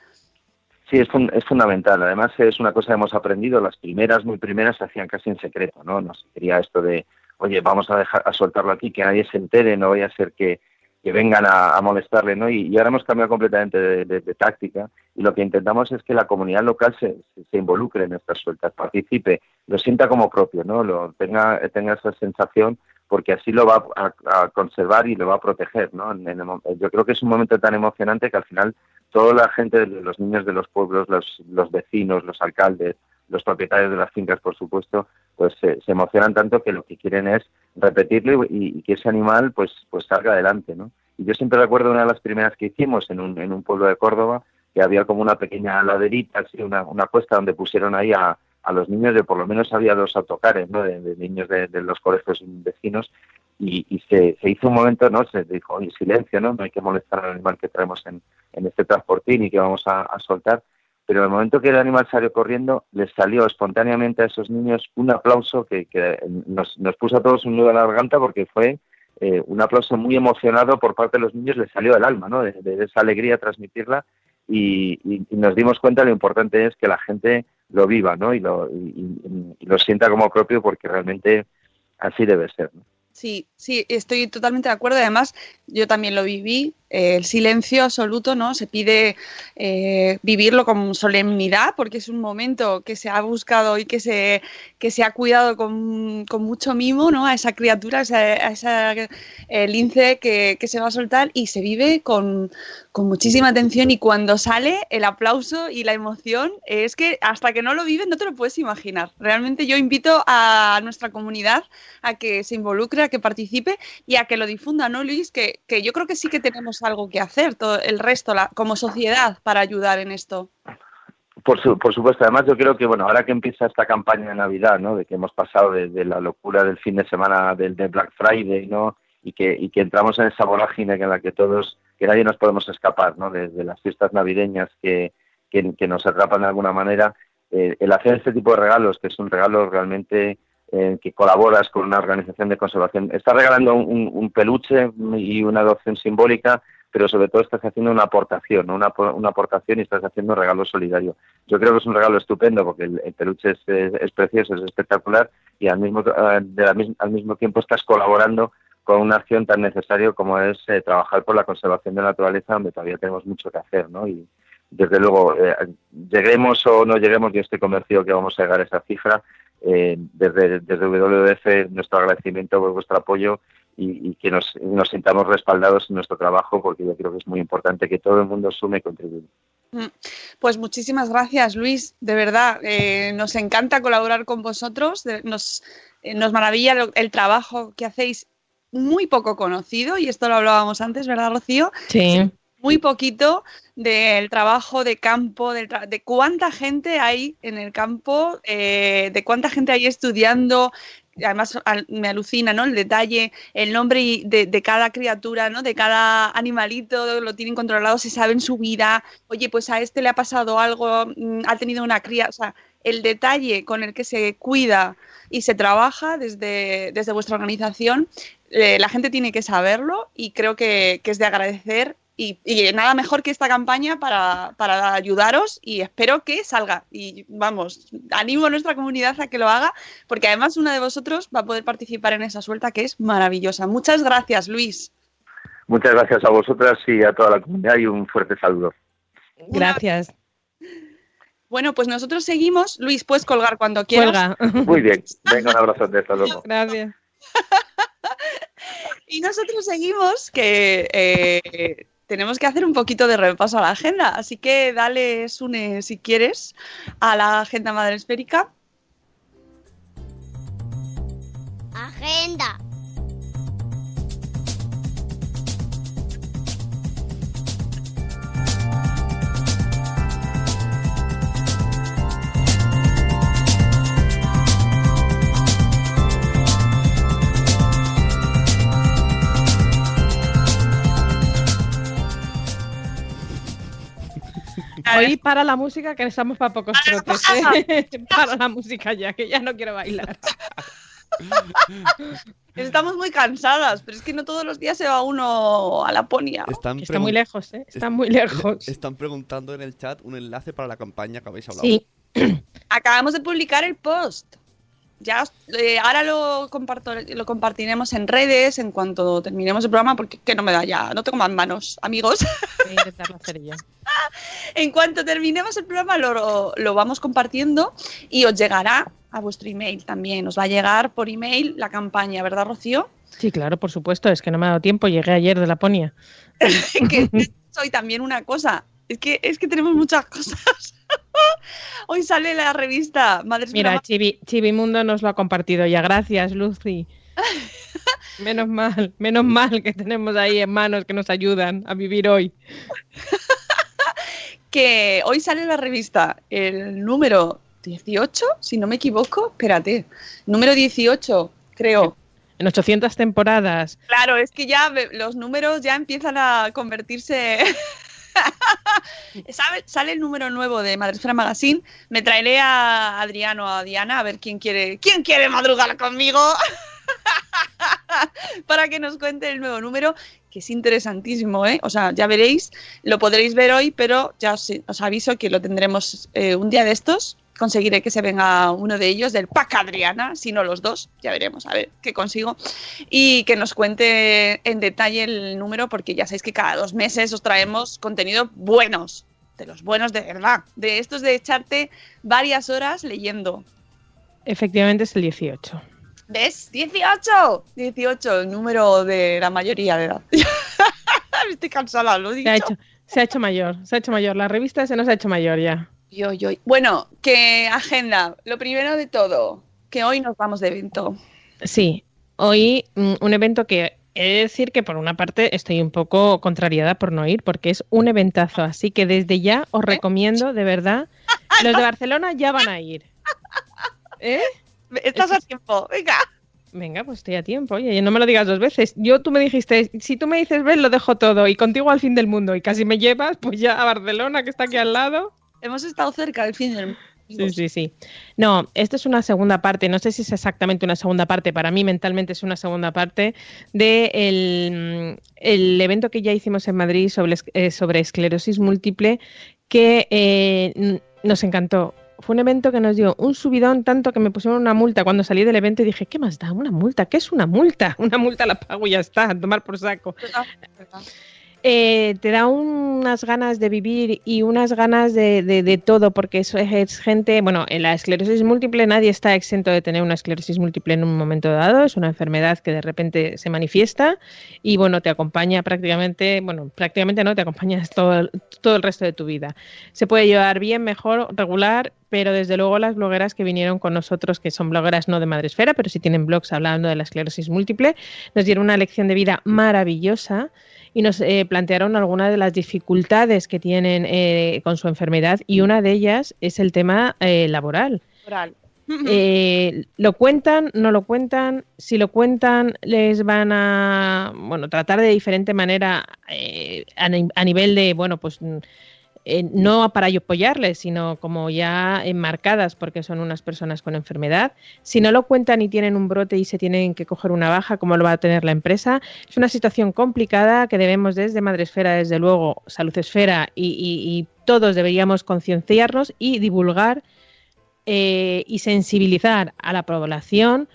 Sí, es, fun- es fundamental. Además, es una cosa que hemos aprendido. Las primeras, muy primeras, se hacían casi en secreto, ¿no? No se quería esto de, oye, vamos a dejar a soltarlo aquí, que nadie se entere, no vaya a ser que, que vengan a, molestarle, ¿no? Y, ahora hemos cambiado completamente de, de- táctica y lo que intentamos es que la comunidad local se, se- involucre en estas sueltas, participe, lo sienta como propio, ¿no? Lo tenga, tenga esa sensación porque así lo va a, a conservar y lo va a proteger, ¿no? En- el yo creo que es un momento tan emocionante que al final toda la gente, los niños de los pueblos, los, los vecinos, los alcaldes, los propietarios de las fincas, por supuesto, pues se, emocionan tanto que lo que quieren es repetirlo y, que ese animal pues pues salga adelante, ¿no? Y yo siempre recuerdo una de las primeras que hicimos en un, en un pueblo de Córdoba, que había como una pequeña laderita, así, una, una cuesta donde pusieron ahí a, a los niños, de por lo menos había dos autocares, ¿no? De, de niños de los colegios vecinos, y, y se, se hizo un momento, ¿no? Se dijo, oye, silencio, ¿no? No hay que molestar al animal que traemos en, este transportín y que vamos a, soltar. Pero en el momento que el animal salió corriendo, les salió espontáneamente a esos niños un aplauso que, que nos, nos puso a todos un nudo en la garganta porque fue eh, un aplauso muy emocionado por parte de los niños, les salió del alma, ¿no? De, de esa alegría transmitirla y, y- y nos dimos cuenta lo importante es que la gente lo viva, ¿no? Y lo, y lo sienta como propio porque realmente así debe ser, ¿no? Sí, sí, estoy totalmente de acuerdo. Además, yo también lo viví. eh, el silencio absoluto, ¿no? Se pide eh, vivirlo con solemnidad porque es un momento que se ha buscado y que se, que se ha cuidado con, con mucho mimo, ¿no? A esa criatura, a esa, a esa, eh, lince que, que se va a soltar y se vive con, con muchísima atención y cuando sale el aplauso y la emoción es que hasta que no lo vives no te lo puedes imaginar. Realmente yo invito a nuestra comunidad a que se involucre, que participe y a que lo difunda, ¿no, Luis? Que, que yo creo que sí que tenemos algo que hacer, todo el resto, como sociedad, para ayudar en esto. Por, su- por supuesto, además yo creo que, bueno, ahora que empieza esta campaña de Navidad, ¿no? De que hemos pasado de, de la locura del fin de semana del de Black Friday, ¿no? Y que, y que entramos en esa vorágine en la que todos, que nadie nos podemos escapar, ¿no? De, de las fiestas navideñas que, que, que nos atrapan de alguna manera. Eh, el hacer este tipo de regalos, que es un regalo realmente eh, que colaboras con una organización de conservación, estás regalando un, peluche y una adopción simbólica, pero sobre todo estás haciendo una aportación, una, una aportación y estás haciendo un regalo solidario. Yo creo que es un regalo estupendo porque el, el peluche es, precioso, es espectacular y al mismo, eh, al mismo tiempo estás colaborando con una acción tan necesaria como es eh, trabajar por la conservación de la naturaleza, donde todavía tenemos mucho que hacer, ¿no? Y desde luego, eh, lleguemos o no lleguemos, yo estoy convencido que vamos a llegar a esa cifra. Eh, desde, desde WWF, nuestro agradecimiento por vuestro apoyo y, y que nos, nos sintamos respaldados en nuestro trabajo, porque yo creo que es muy importante que todo el mundo sume y contribuya. Mm. Pues muchísimas gracias, Luis. De verdad, eh, nos encanta colaborar con vosotros. nos, eh, nos maravilla lo- el trabajo que hacéis muy poco conocido, y esto lo hablábamos antes, ¿verdad, Rocío? Sí. Muy poquito del trabajo de campo, del tra- de cuánta gente hay en el campo, eh, de cuánta gente hay estudiando. Además, al- me alucina, ¿no? El detalle, el nombre de, de cada criatura, ¿no? De cada animalito, lo tienen controlado, se saben su vida. Oye, pues a este le ha pasado algo, mm, ha tenido una cría. O sea, el detalle con el que se cuida y se trabaja desde, desde vuestra organización, eh, la gente tiene que saberlo y creo que es de agradecer. Y, y nada mejor que esta campaña para, para ayudaros y espero que salga. Y vamos, animo a nuestra comunidad a que lo haga, porque además una de vosotros va a poder participar en esa suelta que es maravillosa. Muchas gracias, Luis. Muchas gracias a vosotras y a toda la comunidad y un fuerte saludo. Gracias. Bueno, pues nosotros seguimos. Luis, puedes colgar cuando quieras. Cuelga. Muy bien, venga, un abrazo, hasta luego. Gracias. Y nosotros seguimos que eh, tenemos que hacer un poquito de repaso a la agenda. Así que dale, Sune, si quieres, a la agenda madre esférica. Agenda. Hoy para la música que estamos para pocos trotes. ¿eh? para la música ya, que ya no quiero bailar. Estamos muy cansadas, pero es que no todos los días se va uno a Laponia. Están Está muy lejos, ¿eh? Está muy lejos. Están preguntando en el chat un enlace para la campaña que habéis hablado. Sí, Acabamos de publicar el post. Ya eh, ahora lo comparto, lo compartiremos en redes en cuanto terminemos el programa, porque que no me da ya, no tengo más manos, amigos. voy a intentarlo hacer yo. en cuanto terminemos el programa lo, lo vamos compartiendo y os llegará a vuestro email también. Os va a llegar por email la campaña, ¿verdad, Rocío? Sí, claro, por supuesto, es que no me ha dado tiempo, llegué ayer de Laponia. que soy también una cosa. Es que, es que tenemos muchas cosas. Hoy sale la revista Madres Mira, Brava- Chibi, Chibimundo nos lo ha compartido ya. Gracias, Lucy. Menos mal, menos mal que tenemos ahí en manos que nos ayudan a vivir hoy. que hoy sale la revista el número 18, si no me equivoco. Espérate, número 18, creo. En 800 temporadas. Claro, es que ya los números ya empiezan a convertirse. ¿Sabe- Sale el número nuevo de Madresfera Magazine. Me traeré a Adriano o a Diana a ver quién quiere, quién quiere madrugar conmigo. Para que nos cuente el nuevo número, que es interesantísimo, ¿eh? O sea, ya veréis, lo podréis ver hoy, pero ya os, os aviso que lo tendremos eh, un día de estos. Conseguiré que se venga uno de ellos del pack Adriana, si no los dos, ya veremos, a ver qué consigo y que nos cuente en detalle el número, porque ya sabéis que cada dos meses os traemos contenido buenos, de los buenos de verdad, de estos de echarte varias horas leyendo. Efectivamente es el 18. ¿Ves? ¡18! 18, el número de la mayoría de edad. Estoy cansada, lo he Se ha, dicho. hecho, se ha hecho mayor, se ha hecho mayor. La revista se nos ha hecho mayor ya. Yo, yo. Bueno, que agenda. Lo primero de todo, que hoy nos vamos de evento. Sí, hoy mm, un evento que he de decir que por una parte estoy un poco contrariada por no ir, porque es un eventazo. Así que desde ya os recomiendo, de verdad, los de Barcelona ya van a ir. ¿Eh? Estás a tiempo, venga. Venga, pues estoy a tiempo. Oye, no me lo digas dos veces. Yo, tú me dijiste, si tú me dices, ven, lo dejo todo y contigo al fin del mundo y casi me llevas, pues ya a Barcelona, que está aquí al lado. Hemos estado cerca del fin del. Sí, sí, sí. No, esto es una segunda parte, no sé si es exactamente una segunda parte, para mí mentalmente es una segunda parte de el, el evento que ya hicimos en Madrid sobre, eh, sobre esclerosis múltiple que eh, nos encantó. Fue un evento que nos dio un subidón tanto que me pusieron una multa cuando salí del evento y dije, ¿qué más da? ¿Una multa? ¿Qué es una multa? Una multa la pago y ya está, a tomar por saco. Eh, te da unas ganas de vivir y unas ganas de, de- de todo, porque es, gente, bueno, en la esclerosis múltiple nadie está exento de tener una esclerosis múltiple en un momento dado, es una enfermedad que de repente se manifiesta y bueno, te acompaña prácticamente, bueno, prácticamente no, te acompaña todo, todo el resto de tu vida. Se puede llevar bien, mejor, regular, pero desde luego las blogueras que vinieron con nosotros, que son blogueras no de Madresfera, pero sí tienen blogs hablando de la esclerosis múltiple, nos dieron una lección de vida maravillosa y nos eh, plantearon algunas de las dificultades que tienen eh, con su enfermedad y una de ellas es el tema eh, laboral. Oral. Eh, ¿Lo cuentan? ¿No lo cuentan? Si lo cuentan, les van a bueno tratar de diferente manera eh, a, ni- a nivel de, bueno, pues eh, no para apoyarles, sino como ya enmarcadas porque son unas personas con enfermedad. Si no lo cuentan y tienen un brote y se tienen que coger una baja, como lo va a tener la empresa, es una situación complicada que debemos desde Madresfera, desde luego, Salud Esfera y todos deberíamos concienciarnos y divulgar eh, y sensibilizar a la población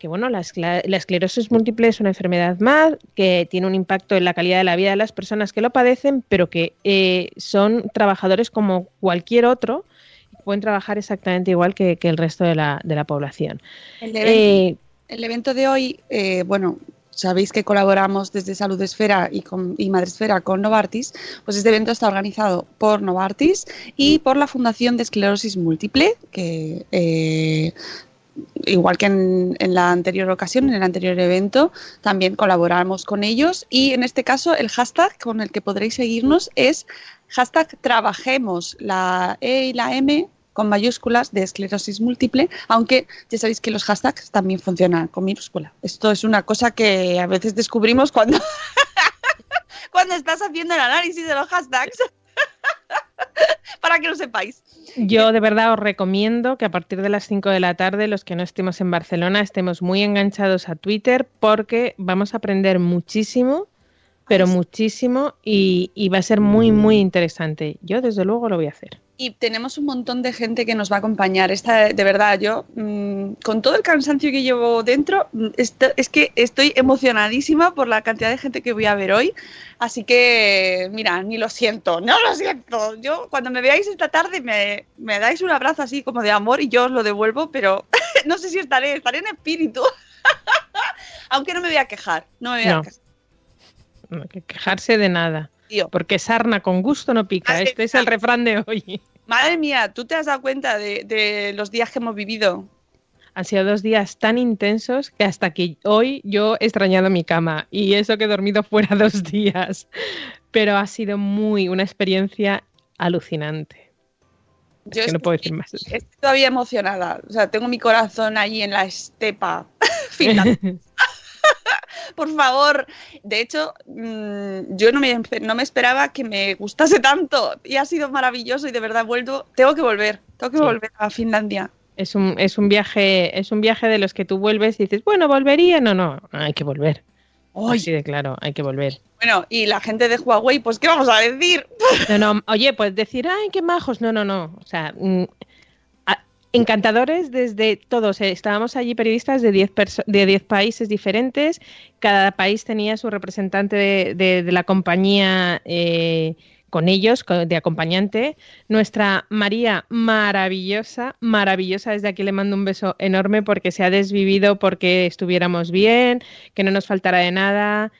que bueno, la, esclerosis múltiple es una enfermedad más que tiene un impacto en la calidad de la vida de las personas que lo padecen, pero que eh, son trabajadores como cualquier otro y pueden trabajar exactamente igual que, que el resto de la, de la población. El evento, Eh, el evento de hoy, eh, bueno, sabéis que colaboramos desde Salud Esfera y, con, y Madresfera con Novartis, pues este evento está organizado por Novartis y por la Fundación de Esclerosis Múltiple, que eh, igual que en, en, la anterior ocasión, en el anterior evento, también colaboramos con ellos y en este caso el hashtag con el que podréis seguirnos es hashtag trabajemos la E y la M con mayúsculas de esclerosis múltiple, aunque ya sabéis que los hashtags también funcionan con minúscula. Esto es una cosa que a veces descubrimos cuando, cuando estás haciendo el análisis de los hashtags. Para que lo sepáis. Yo de verdad os recomiendo que a partir de las 5 de la tarde, los que no estemos en Barcelona, estemos muy enganchados a Twitter porque vamos a aprender muchísimo, pero muchísimo y, y va a ser muy, muy interesante. Yo desde luego lo voy a hacer y tenemos un montón de gente que nos va a acompañar. Esta, de verdad, yo mmm, con todo el cansancio que llevo dentro, esto, es que estoy emocionadísima por la cantidad de gente que voy a ver hoy. Así que, mira, ni lo siento, no lo siento. Yo cuando me veáis esta tarde me, me dais un abrazo así como de amor y yo os lo devuelvo, pero no sé si estaré, estaré en espíritu. Aunque no me voy a quejar, no me voy no. a quejar. No hay que quejarse de nada. Tío. Porque sarna con gusto no pica. Este es el refrán de hoy. Madre mía, ¿tú te has dado cuenta de, de, los días que hemos vivido? Han sido dos días tan intensos que hasta que hoy yo he extrañado mi cama y eso que he dormido fuera dos días. Pero ha sido muy una experiencia alucinante. Yo es que no puedo decir más. Estoy todavía emocionada. O sea, tengo mi corazón allí en la estepa. por favor. De hecho, mmm, yo no me, no me, esperaba que me gustase tanto y ha sido maravilloso y de verdad vuelvo, tengo que volver, tengo que sí. volver a Finlandia. Es un, es un viaje, es un viaje de los que tú vuelves y dices, bueno, volvería, no, no, hay que volver. Oy. Así de claro, hay que volver. Bueno, y la gente de Huawei, pues, ¿qué vamos a decir? No, no, oye, pues decir, ay, qué majos. No, no, no. O sea, mm, encantadores desde todos. Eh, estábamos allí periodistas de 10 de diez países diferentes. Cada país tenía su representante de, de, de la compañía. Eh, con ellos, de acompañante. Nuestra María, maravillosa, maravillosa. Desde aquí le mando un beso enorme porque se ha desvivido porque estuviéramos bien, que no nos faltara de nada.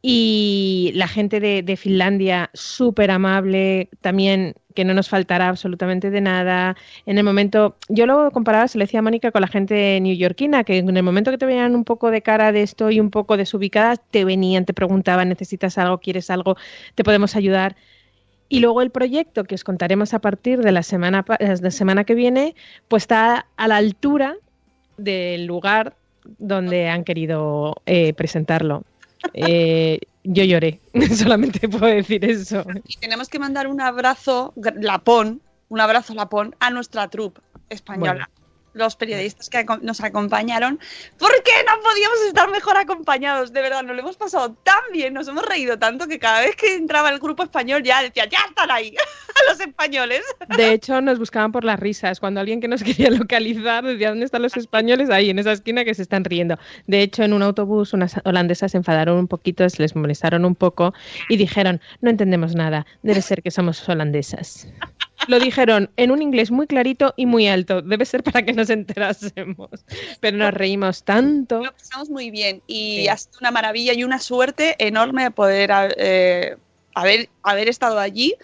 Y la gente de, de Finlandia, súper amable, también que no nos faltará absolutamente de nada. En el momento, yo lo comparaba, se le decía a Mónica, con la gente neoyorquina, que en el momento que te venían un poco de cara de esto y un poco desubicadas, te venían, te preguntaban, necesitas algo, quieres algo, te podemos ayudar. Y luego el proyecto que os contaremos a partir de la semana, de semana que viene, pues está a la altura del lugar donde han querido eh, presentarlo. Eh, yo lloré, solamente puedo decir eso. Y tenemos que mandar un abrazo lapón, un abrazo lapón a nuestra troupe española. Bueno los periodistas que nos acompañaron, porque no podíamos estar mejor acompañados, de verdad, nos lo hemos pasado tan bien, nos hemos reído tanto que cada vez que entraba el grupo español ya decía, ya están ahí, los españoles. De hecho, nos buscaban por las risas, cuando alguien que nos quería localizar decía, ¿dónde están los españoles? Ahí, en esa esquina que se están riendo. De hecho, en un autobús unas holandesas se enfadaron un poquito, se les molestaron un poco y dijeron, no entendemos nada, debe ser que somos holandesas. Lo dijeron en un inglés muy clarito y muy alto. Debe ser para que nos enterásemos. Pero nos reímos tanto. Lo pasamos muy bien y sí. ha sido una maravilla y una suerte enorme poder eh, haber, haber estado allí.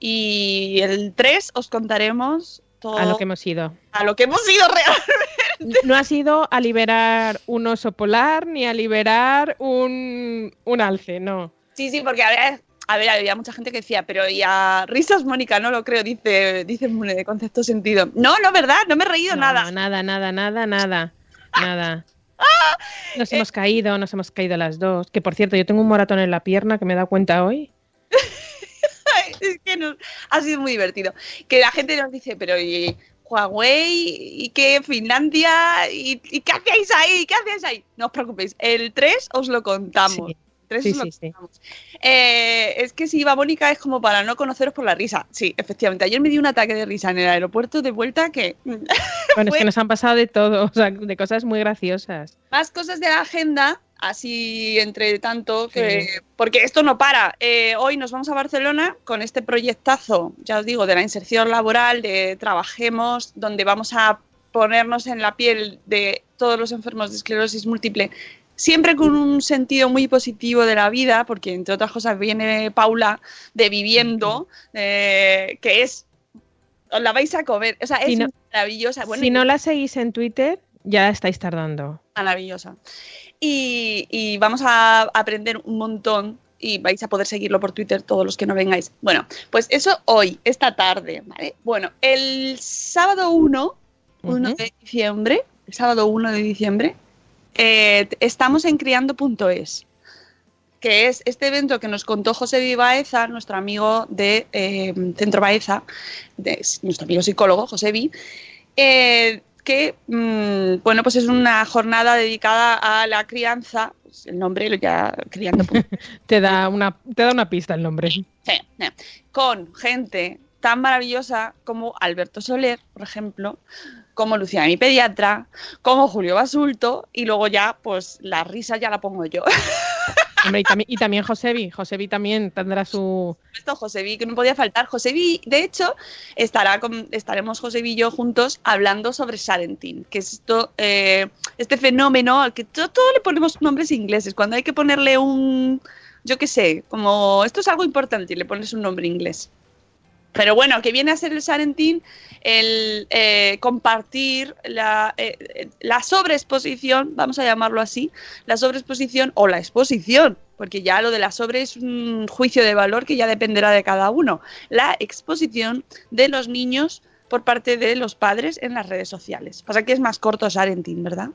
Y el 3 os contaremos todo. A lo que hemos ido. A lo que hemos ido realmente. No ha sido a liberar un oso polar ni a liberar un, un alce, no. Sí, sí, porque había a ver, había mucha gente que decía, pero ya risas, Mónica, no lo creo, dice, dice de concepto sentido. No, no, ¿verdad? No me he reído no, nada. Nada, nada, nada, nada, nada. Nos hemos caído, nos hemos caído las dos. Que por cierto, yo tengo un moratón en la pierna que me he dado cuenta hoy. es que nos, ha sido muy divertido. Que la gente nos dice, pero ¿y Huawei? ¿Y qué Finlandia? ¿Y, ¿Y, qué hacéis ahí? ¿Qué hacéis ahí? No os preocupéis, el 3 os lo contamos. Sí. Sí, sí, sí. Eh, es que si iba Mónica es como para no conoceros por la risa. Sí, efectivamente. Ayer me dio un ataque de risa en el aeropuerto de vuelta que. Bueno, es que nos han pasado de todo, o sea, de cosas muy graciosas. Más cosas de la agenda, así entre tanto, que, sí. porque esto no para. Eh, hoy nos vamos a Barcelona con este proyectazo, ya os digo, de la inserción laboral, de Trabajemos, donde vamos a ponernos en la piel de todos los enfermos de esclerosis múltiple siempre con un sentido muy positivo de la vida, porque entre otras cosas viene Paula de Viviendo, eh, que es, os la vais a comer, o sea, es Si no- maravillosa. Bueno, si no la seguís en Twitter, ya estáis tardando. maravillosa. Y, y vamos a aprender un montón y vais a poder seguirlo por Twitter todos los que no vengáis. Bueno, pues eso hoy, esta tarde, ¿vale? Bueno, el sábado 1, 1 Ujú. de diciembre, el sábado 1 de diciembre, eh, estamos en criando.es, que es este evento que nos contó José Vivaeza, nuestro amigo de eh, Centro Baeza, de, nuestro amigo psicólogo, José Vi, eh, que, mm, bueno, pues es una jornada dedicada a la crianza, pues el nombre lo ya criando. Te da una, te da una pista el nombre. Sí. con gente tan maravillosa como Alberto Soler, por ejemplo, como Lucía, mi pediatra, como Julio Basulto, y luego ya, pues la risa ya la pongo yo. Hombre, y, también, y también Josebi. Josebi también tendrá su. Esto, Josebi, que no podía faltar. Josebi, de hecho, estará con, estaremos Josebi y yo juntos hablando sobre Sarentin, que es esto, eh, este fenómeno al que todo, todo le ponemos nombres ingleses. Cuando hay que ponerle un, yo qué sé, como esto es algo importante y le pones un nombre inglés. Pero bueno, que viene a ser el Sarentín el eh, compartir la, eh, la sobreexposición, vamos a llamarlo así, la sobreexposición o la exposición, porque ya lo de la sobre es un juicio de valor que ya dependerá de cada uno, la exposición de los niños por parte de los padres en las redes sociales. Pasa que es más corto Sarentín, ¿verdad?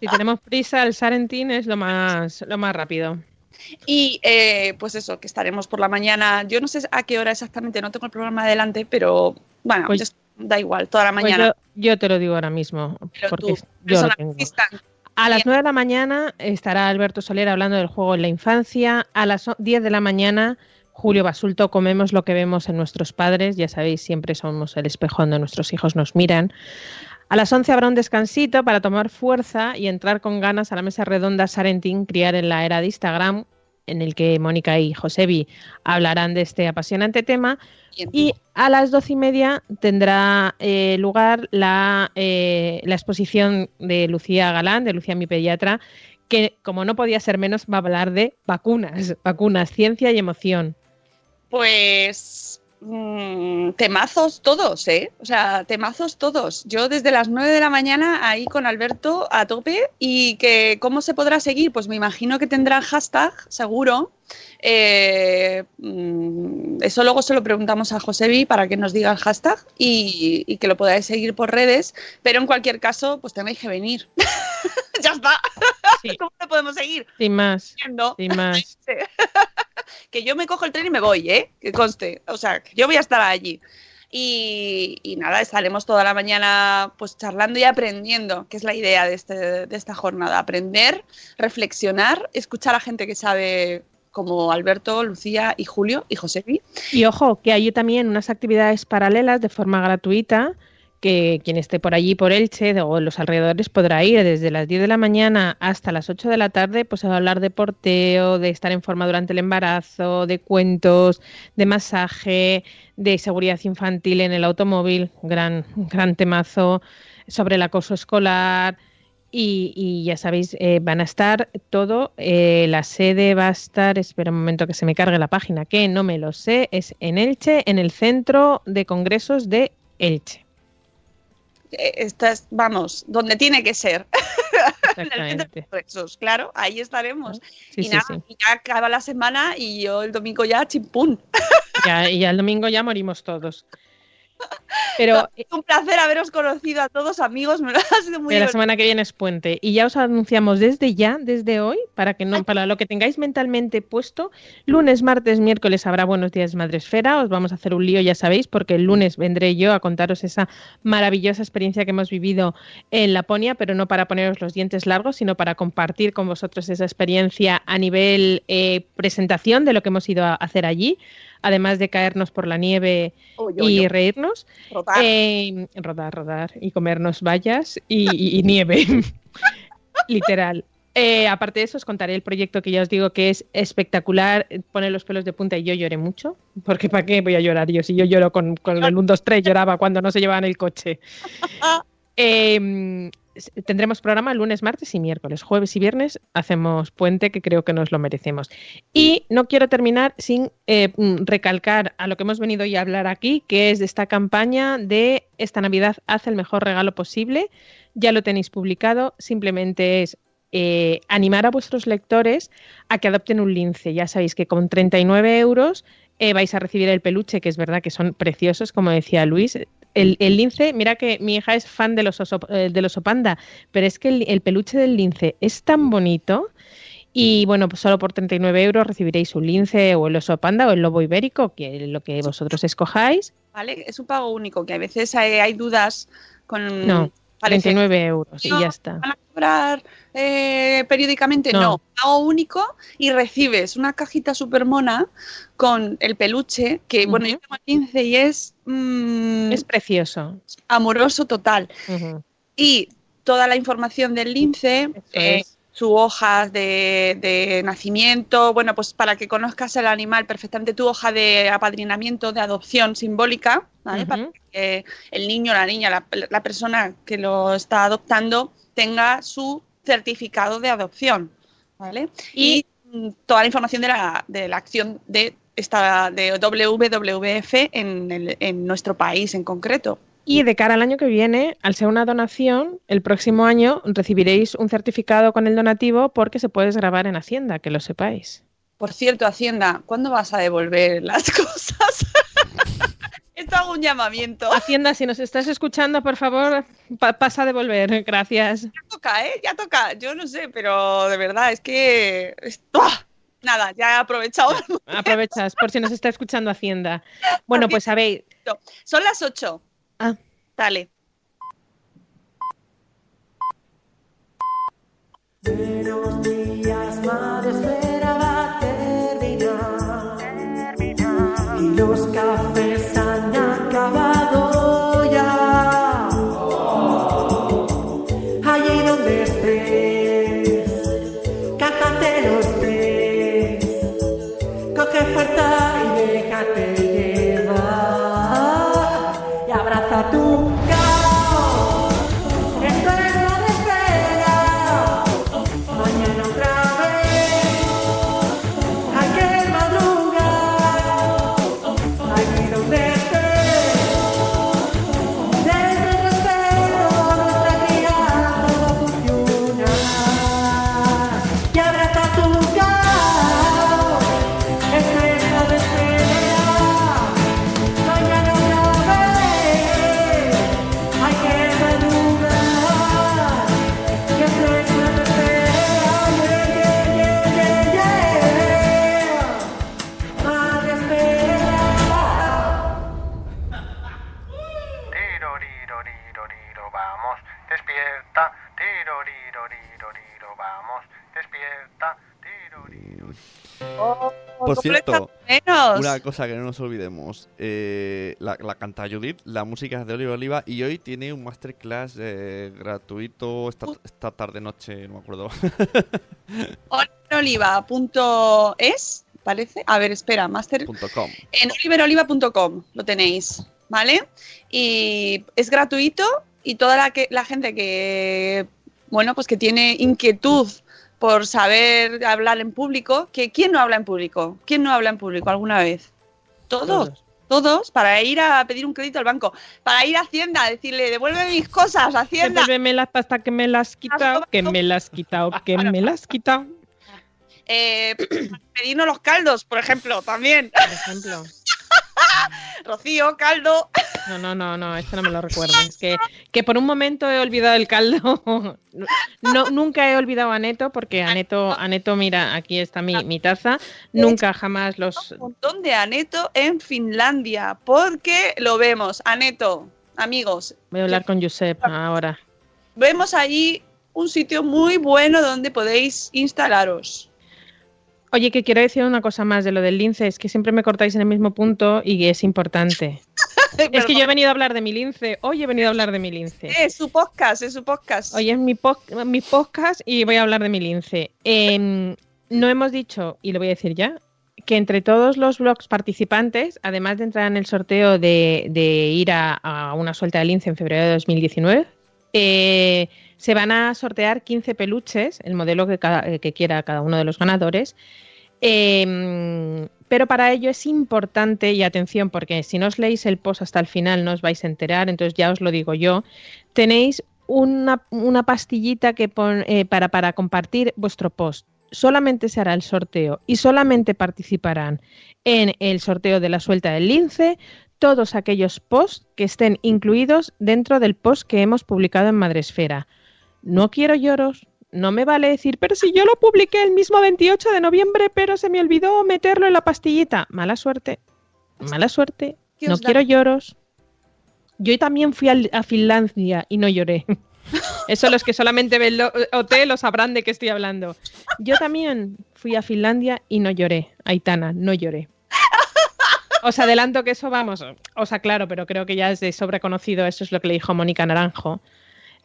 Si tenemos prisa, el Sarentín es lo más, lo más rápido. Y eh, pues eso, que estaremos por la mañana. Yo no sé a qué hora exactamente, no tengo el programa adelante, pero bueno, Pues- es- da igual, toda la Pues mañana. yo, yo te lo digo ahora mismo, Pero porque tú, yo lo persona tengo. assistant, A las 9 de la mañana estará Alberto Soler hablando del juego en la infancia. A las o- 10 de la mañana, Julio Basulto, comemos lo que vemos en nuestros padres. Ya sabéis, siempre somos el espejo donde nuestros hijos nos miran. A las 11 habrá un descansito para tomar fuerza y entrar con ganas a la mesa redonda Sarentín, criar en la era de Instagram, en el que Mónica y Josebi hablarán de este apasionante tema. Y a las doce y media tendrá eh, lugar la, eh, la exposición de Lucía Galán, de Lucía mi pediatra, que como no podía ser menos va a hablar de vacunas, vacunas, ciencia y emoción. Pues mm, temazos todos, ¿eh? O sea, temazos todos. Yo desde las 9 de la mañana ahí con Alberto a tope y que cómo se podrá seguir, pues me imagino que tendrá hashtag, seguro. Eh, mm, eso luego se lo preguntamos a Josebi para que nos diga el hashtag y, y que lo podáis seguir por redes, pero en cualquier caso, pues tenéis que venir. ya está. ¿Cómo lo podemos seguir? Sin más, Entiendo. sin más. Sí. que yo me cojo el tren y me voy, ¿eh? Que conste. O sea, que yo voy a estar allí. Y, y nada, estaremos toda la mañana pues charlando y aprendiendo, que es la idea de, este, de esta jornada. Aprender, reflexionar, escuchar a gente que sabe como Alberto, Lucía y Julio y Josefi. Y ojo, que hay también unas actividades paralelas de forma gratuita que quien esté por allí, por Elche o en los alrededores, podrá ir desde las 10 de la mañana hasta las 8 de la tarde, pues a hablar de porteo, de estar en forma durante el embarazo, de cuentos, de masaje, de seguridad infantil en el automóvil, gran, gran temazo, sobre el acoso escolar. Y, y ya sabéis, eh, van a estar todo, eh, la sede va a estar, espera un momento que se me cargue la página, que no me lo sé, es en Elche, en el Centro de Congresos de Elche. Eh, Estás, vamos, donde tiene que ser. en el centro de Exactamente. congresos, claro, ahí estaremos. Sí, y sí, nada, sí. ya acaba la semana y yo el domingo ya chimpún. Ya, y ya el domingo ya morimos todos. Pero Es un placer haberos conocido a todos, amigos. Me lo ha sido muy de la semana que viene es puente. Y ya os anunciamos desde ya, desde hoy, para que no, para lo que tengáis mentalmente puesto, lunes, martes, miércoles habrá Buenos Días Madresfera. Os vamos a hacer un lío, ya sabéis, porque el lunes vendré yo a contaros esa maravillosa experiencia que hemos vivido en Laponia, pero no para poneros los dientes largos, sino para compartir con vosotros esa experiencia a nivel eh, presentación de lo que hemos ido a hacer allí. Además de caernos por la nieve y reírnos, Rodar. eh, rodar, rodar y comernos vallas y, y- y nieve. Literal. Eh, aparte de eso, os contaré el proyecto que ya os digo que es espectacular, pone los pelos de punta y yo lloré mucho, porque ¿para qué voy a llorar yo? Si yo lloro con, con el 1, 2, 3, lloraba cuando no se llevaban el coche. Eh, tendremos programa lunes, martes y miércoles. Jueves y viernes hacemos puente, que creo que nos lo merecemos. Y no quiero terminar sin eh, recalcar a lo que hemos venido hoy a hablar aquí, que es de esta campaña de esta Navidad haz el mejor regalo posible. Ya lo tenéis publicado, simplemente es eh, animar a vuestros lectores a que adopten un lince. Ya sabéis que con 39 euros eh, vais a recibir el peluche, que es verdad que son preciosos, como decía Luis. El, el lince, mira que mi hija es fan del oso, eh, del oso panda, pero es que el, el peluche del lince es tan bonito. Y bueno, pues solo por 39 euros recibiréis un lince o el oso panda o el lobo ibérico, que lo que vosotros escojáis. ¿Vale? Es un pago único, que a veces hay, hay dudas con... No, parece- 39 euros y No, ya está. ¿Van a cobrar eh, periódicamente? No. No. pago único y recibes una cajita súper mona con el peluche, que bueno, Ujú. yo tengo el 15 y es, mm, Es precioso. amoroso total. Ujú. Y toda la información del lince, eh, es. su hoja de, de nacimiento, bueno, pues para que conozcas el animal perfectamente, tu hoja de apadrinamiento, de adopción simbólica. Para que el niño, la niña, la, la persona que lo está adoptando tenga su certificado de adopción, ¿vale? Y, mm, toda la información de la, de la acción de esta de WWF en, el- en nuestro país en concreto. Y de cara al año que viene, al ser una donación, el próximo año recibiréis un certificado con el donativo porque se puede grabar en Hacienda, que lo sepáis. Por cierto, Hacienda, ¿cuándo vas a devolver las cosas? Esto hago un llamamiento. Hacienda, si nos estás escuchando, por favor, pa- pasa a devolver. Gracias. Ya toca, ¿eh? Ya toca. Yo no sé, pero de verdad es que... Nada, ya he aprovechado. Aprovechas por si nos está escuchando Hacienda. Bueno, pues sabéis. Son las 8. Ah. Dale. Buenos días, madre espera va a terminar. Y los cafés han acabado una cosa que no nos olvidemos. eh, la, la canta Judith, la música es de Oliver Oliva y hoy tiene un masterclass eh, gratuito esta, esta tarde-noche, no me acuerdo. Oliveroliva.es, parece. A ver, espera, Master. punto com. En oliveroliva.com lo tenéis, ¿vale? Y es gratuito y toda la, que, la gente que, bueno, pues que tiene inquietud por saber hablar en público, que ¿quién no habla en público? ¿Quién no habla en público alguna vez? Todos. Todos, para ir a pedir un crédito al banco, para ir a Hacienda a decirle, devuelve mis cosas, Hacienda. Devuélveme las pasta que me las has quitado, que me las has quitado, que me las has quitado. Eh, pedirnos los caldos, por ejemplo, también. Por ejemplo. Rocío, caldo. No, no, no, no, esto no me lo recuerdes. Que, que por un momento he olvidado el caldo. No, nunca he olvidado a Neto, porque Aneto, Aneto, mira, aquí está mi, mi taza. Nunca jamás los. Un montón de Aneto en Finlandia, porque lo vemos. Aneto, amigos, Voy a hablar con Josep ahora. vemos allí un sitio muy bueno donde podéis instalaros. Oye, que quiero decir una cosa más de lo del lince, es que siempre me cortáis en el mismo punto y es importante. Es que yo he venido a hablar de mi lince, hoy he venido a hablar de mi lince. Es su podcast, es su podcast. Hoy es mi, po- mi podcast y voy a hablar de mi lince. Em, no hemos dicho, y lo voy a decir ya, que entre todos los blogs participantes, además de entrar en el sorteo de, de ir a, a una suelta de lince en febrero de 2019, eh, Se van a sortear 15 peluches, el modelo que, cada- eh, que quiera cada uno de los ganadores. Eh, pero para ello es importante, y atención, porque si no os leéis el post hasta el final no os vais a enterar, entonces ya os lo digo yo, tenéis una, pastillita que pon- eh, para, para compartir vuestro post. Solamente se hará el sorteo y solamente participarán en el sorteo de la suelta del lince todos aquellos posts que estén incluidos dentro del post que hemos publicado en Madresfera. No quiero lloros, no me vale decir, pero si yo lo publiqué el mismo 28 de noviembre, pero se me olvidó meterlo en la pastillita. Mala suerte, mala suerte, ¿Qué no da? quiero lloros. Yo también fui a Finlandia y no lloré. Eso los que solamente ven lo, OT lo sabrán de qué estoy hablando. Yo también fui a Finlandia y no lloré. Aitana, no lloré. Os adelanto que eso, vamos, os aclaro, pero creo que ya es de sobra conocido, eso es lo que le dijo Mónica Naranjo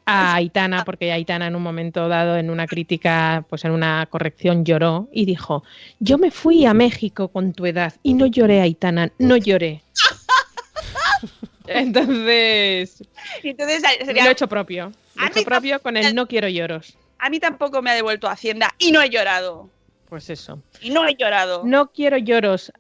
a Aitana, porque Aitana en un momento dado, en una crítica, pues en una corrección, lloró y dijo, yo me fui a México con tu edad y no lloré, Aitana, no lloré. Entonces, Y entonces sería- lo he hecho propio. Lo he hecho propio con el no quiero lloros. a mí tampoco me ha devuelto Hacienda y no he llorado. Pues eso. Y no he llorado. No quiero lloros.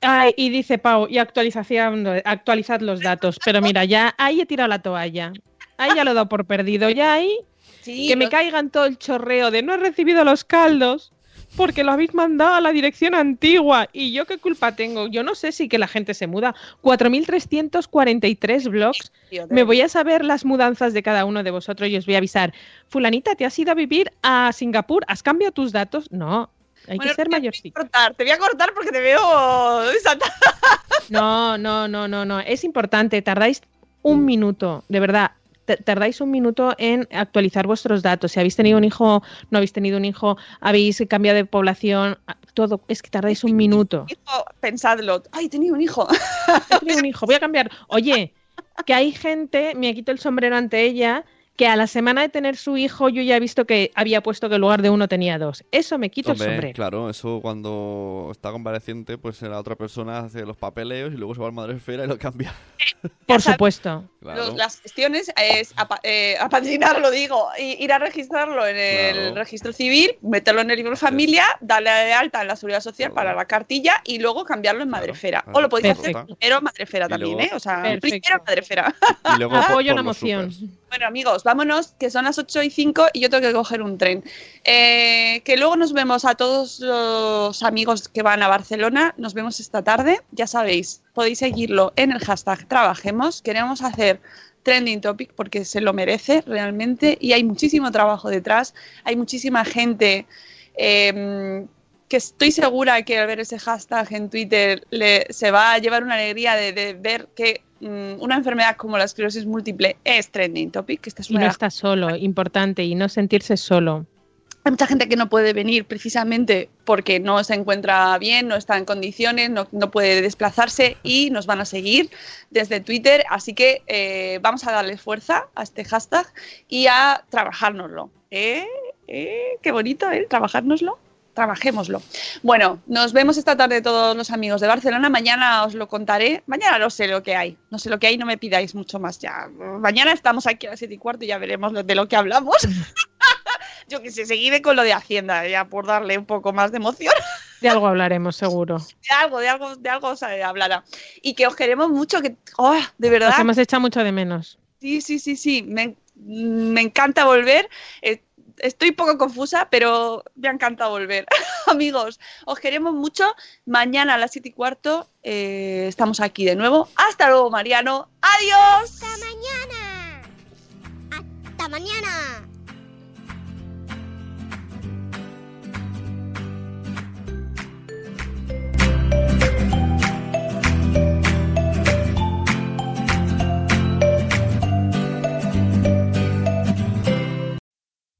Ay, y dice Pau, y actualización, actualizad los datos. Pero mira, ya ahí he tirado la toalla. Ahí ya lo he dado por perdido. Ya ahí Sí, que me caigan todo el chorreo de no he recibido los caldos porque lo habéis mandado a la dirección antigua. ¿Y yo qué culpa tengo? Yo no sé si que la gente se muda. 4.343 blogs. Me voy a saber las mudanzas de cada uno de vosotros y os voy a avisar. Fulanita, ¿te has ido a vivir a Singapur? ¿Has cambiado tus datos? No. Hay Bueno, que ser mayorcito. cortar, Te voy a cortar porque te veo. No, no, no, no, no. Es importante. Tardáis un minuto, de verdad. Tardáis un minuto en actualizar vuestros datos. Si habéis tenido un hijo, no habéis tenido un hijo, habéis cambiado de población, todo. Es que tardáis un minuto. Hijo, pensadlo. Ay, tenía un hijo. He tenido un hijo, voy a cambiar. Oye, que hay gente, me quito el sombrero ante ella, que a la semana de tener su hijo yo ya he visto que había puesto que en lugar de uno tenía dos. Eso me quito Hombre, el sombrero. claro, eso cuando está convaleciente, pues la otra persona hace los papeleos y luego se va al Madre Esfera y lo cambia. Por supuesto. Claro. Los- las gestiones es apa- eh, apadrinarlo, digo, y ir a registrarlo en el Claro. registro civil, meterlo en el libro de familia, darle de alta en la seguridad social Claro. para la cartilla y luego cambiarlo en Madrefera. claro. O lo podéis hacer primero en Madrefera Y también, luego- ¿eh? O sea, Perfecto. primero en Madrefera. Y luego Apoyo una moción. supers. Bueno, amigos, vámonos, que son las 8 y 5 y yo tengo que coger un tren. Eh, que luego nos vemos a todos los amigos que van a Barcelona. Nos vemos esta tarde. Ya sabéis, podéis seguirlo en el hashtag Trabajemos. Queremos hacer trending topic porque se lo merece realmente y hay muchísimo trabajo detrás. Hay muchísima gente. eh, que estoy segura que al ver ese hashtag en Twitter le, se va a llevar una alegría de, ver que una enfermedad como la esclerosis múltiple es trending topic, que esta es Y no está solo, importante, y no sentirse solo. hay mucha gente que no puede venir precisamente porque no se encuentra bien, no está en condiciones, no, no puede desplazarse y nos van a seguir desde Twitter. Así que eh, vamos a darle fuerza a este hashtag y a trabajárnoslo. ¿Eh? ¿Eh? Qué bonito, ¿eh? Trabajárnoslo. Trabajémoslo. Bueno, nos vemos esta tarde todos los amigos de Barcelona. Mañana os lo contaré. Mañana no sé lo que hay. No sé lo que hay, no me pidáis mucho más ya. Mañana estamos aquí a las 7 y cuarto y ya veremos de lo que hablamos. Yo que sé, seguiré con lo de Hacienda, ya por darle un poco más de emoción. De algo hablaremos, seguro. De algo, de algo, de algo se hablará. Y que os queremos mucho, que, oh, de verdad. Nos hemos echado mucho de menos. Sí, sí, sí, sí. Me, me encanta volver. Eh, estoy poco confusa, pero me encanta volver. Amigos, os queremos mucho. Mañana a las 7 y cuarto eh, estamos aquí de nuevo. Hasta luego, Mariano. Adiós. Hasta mañana. Hasta mañana.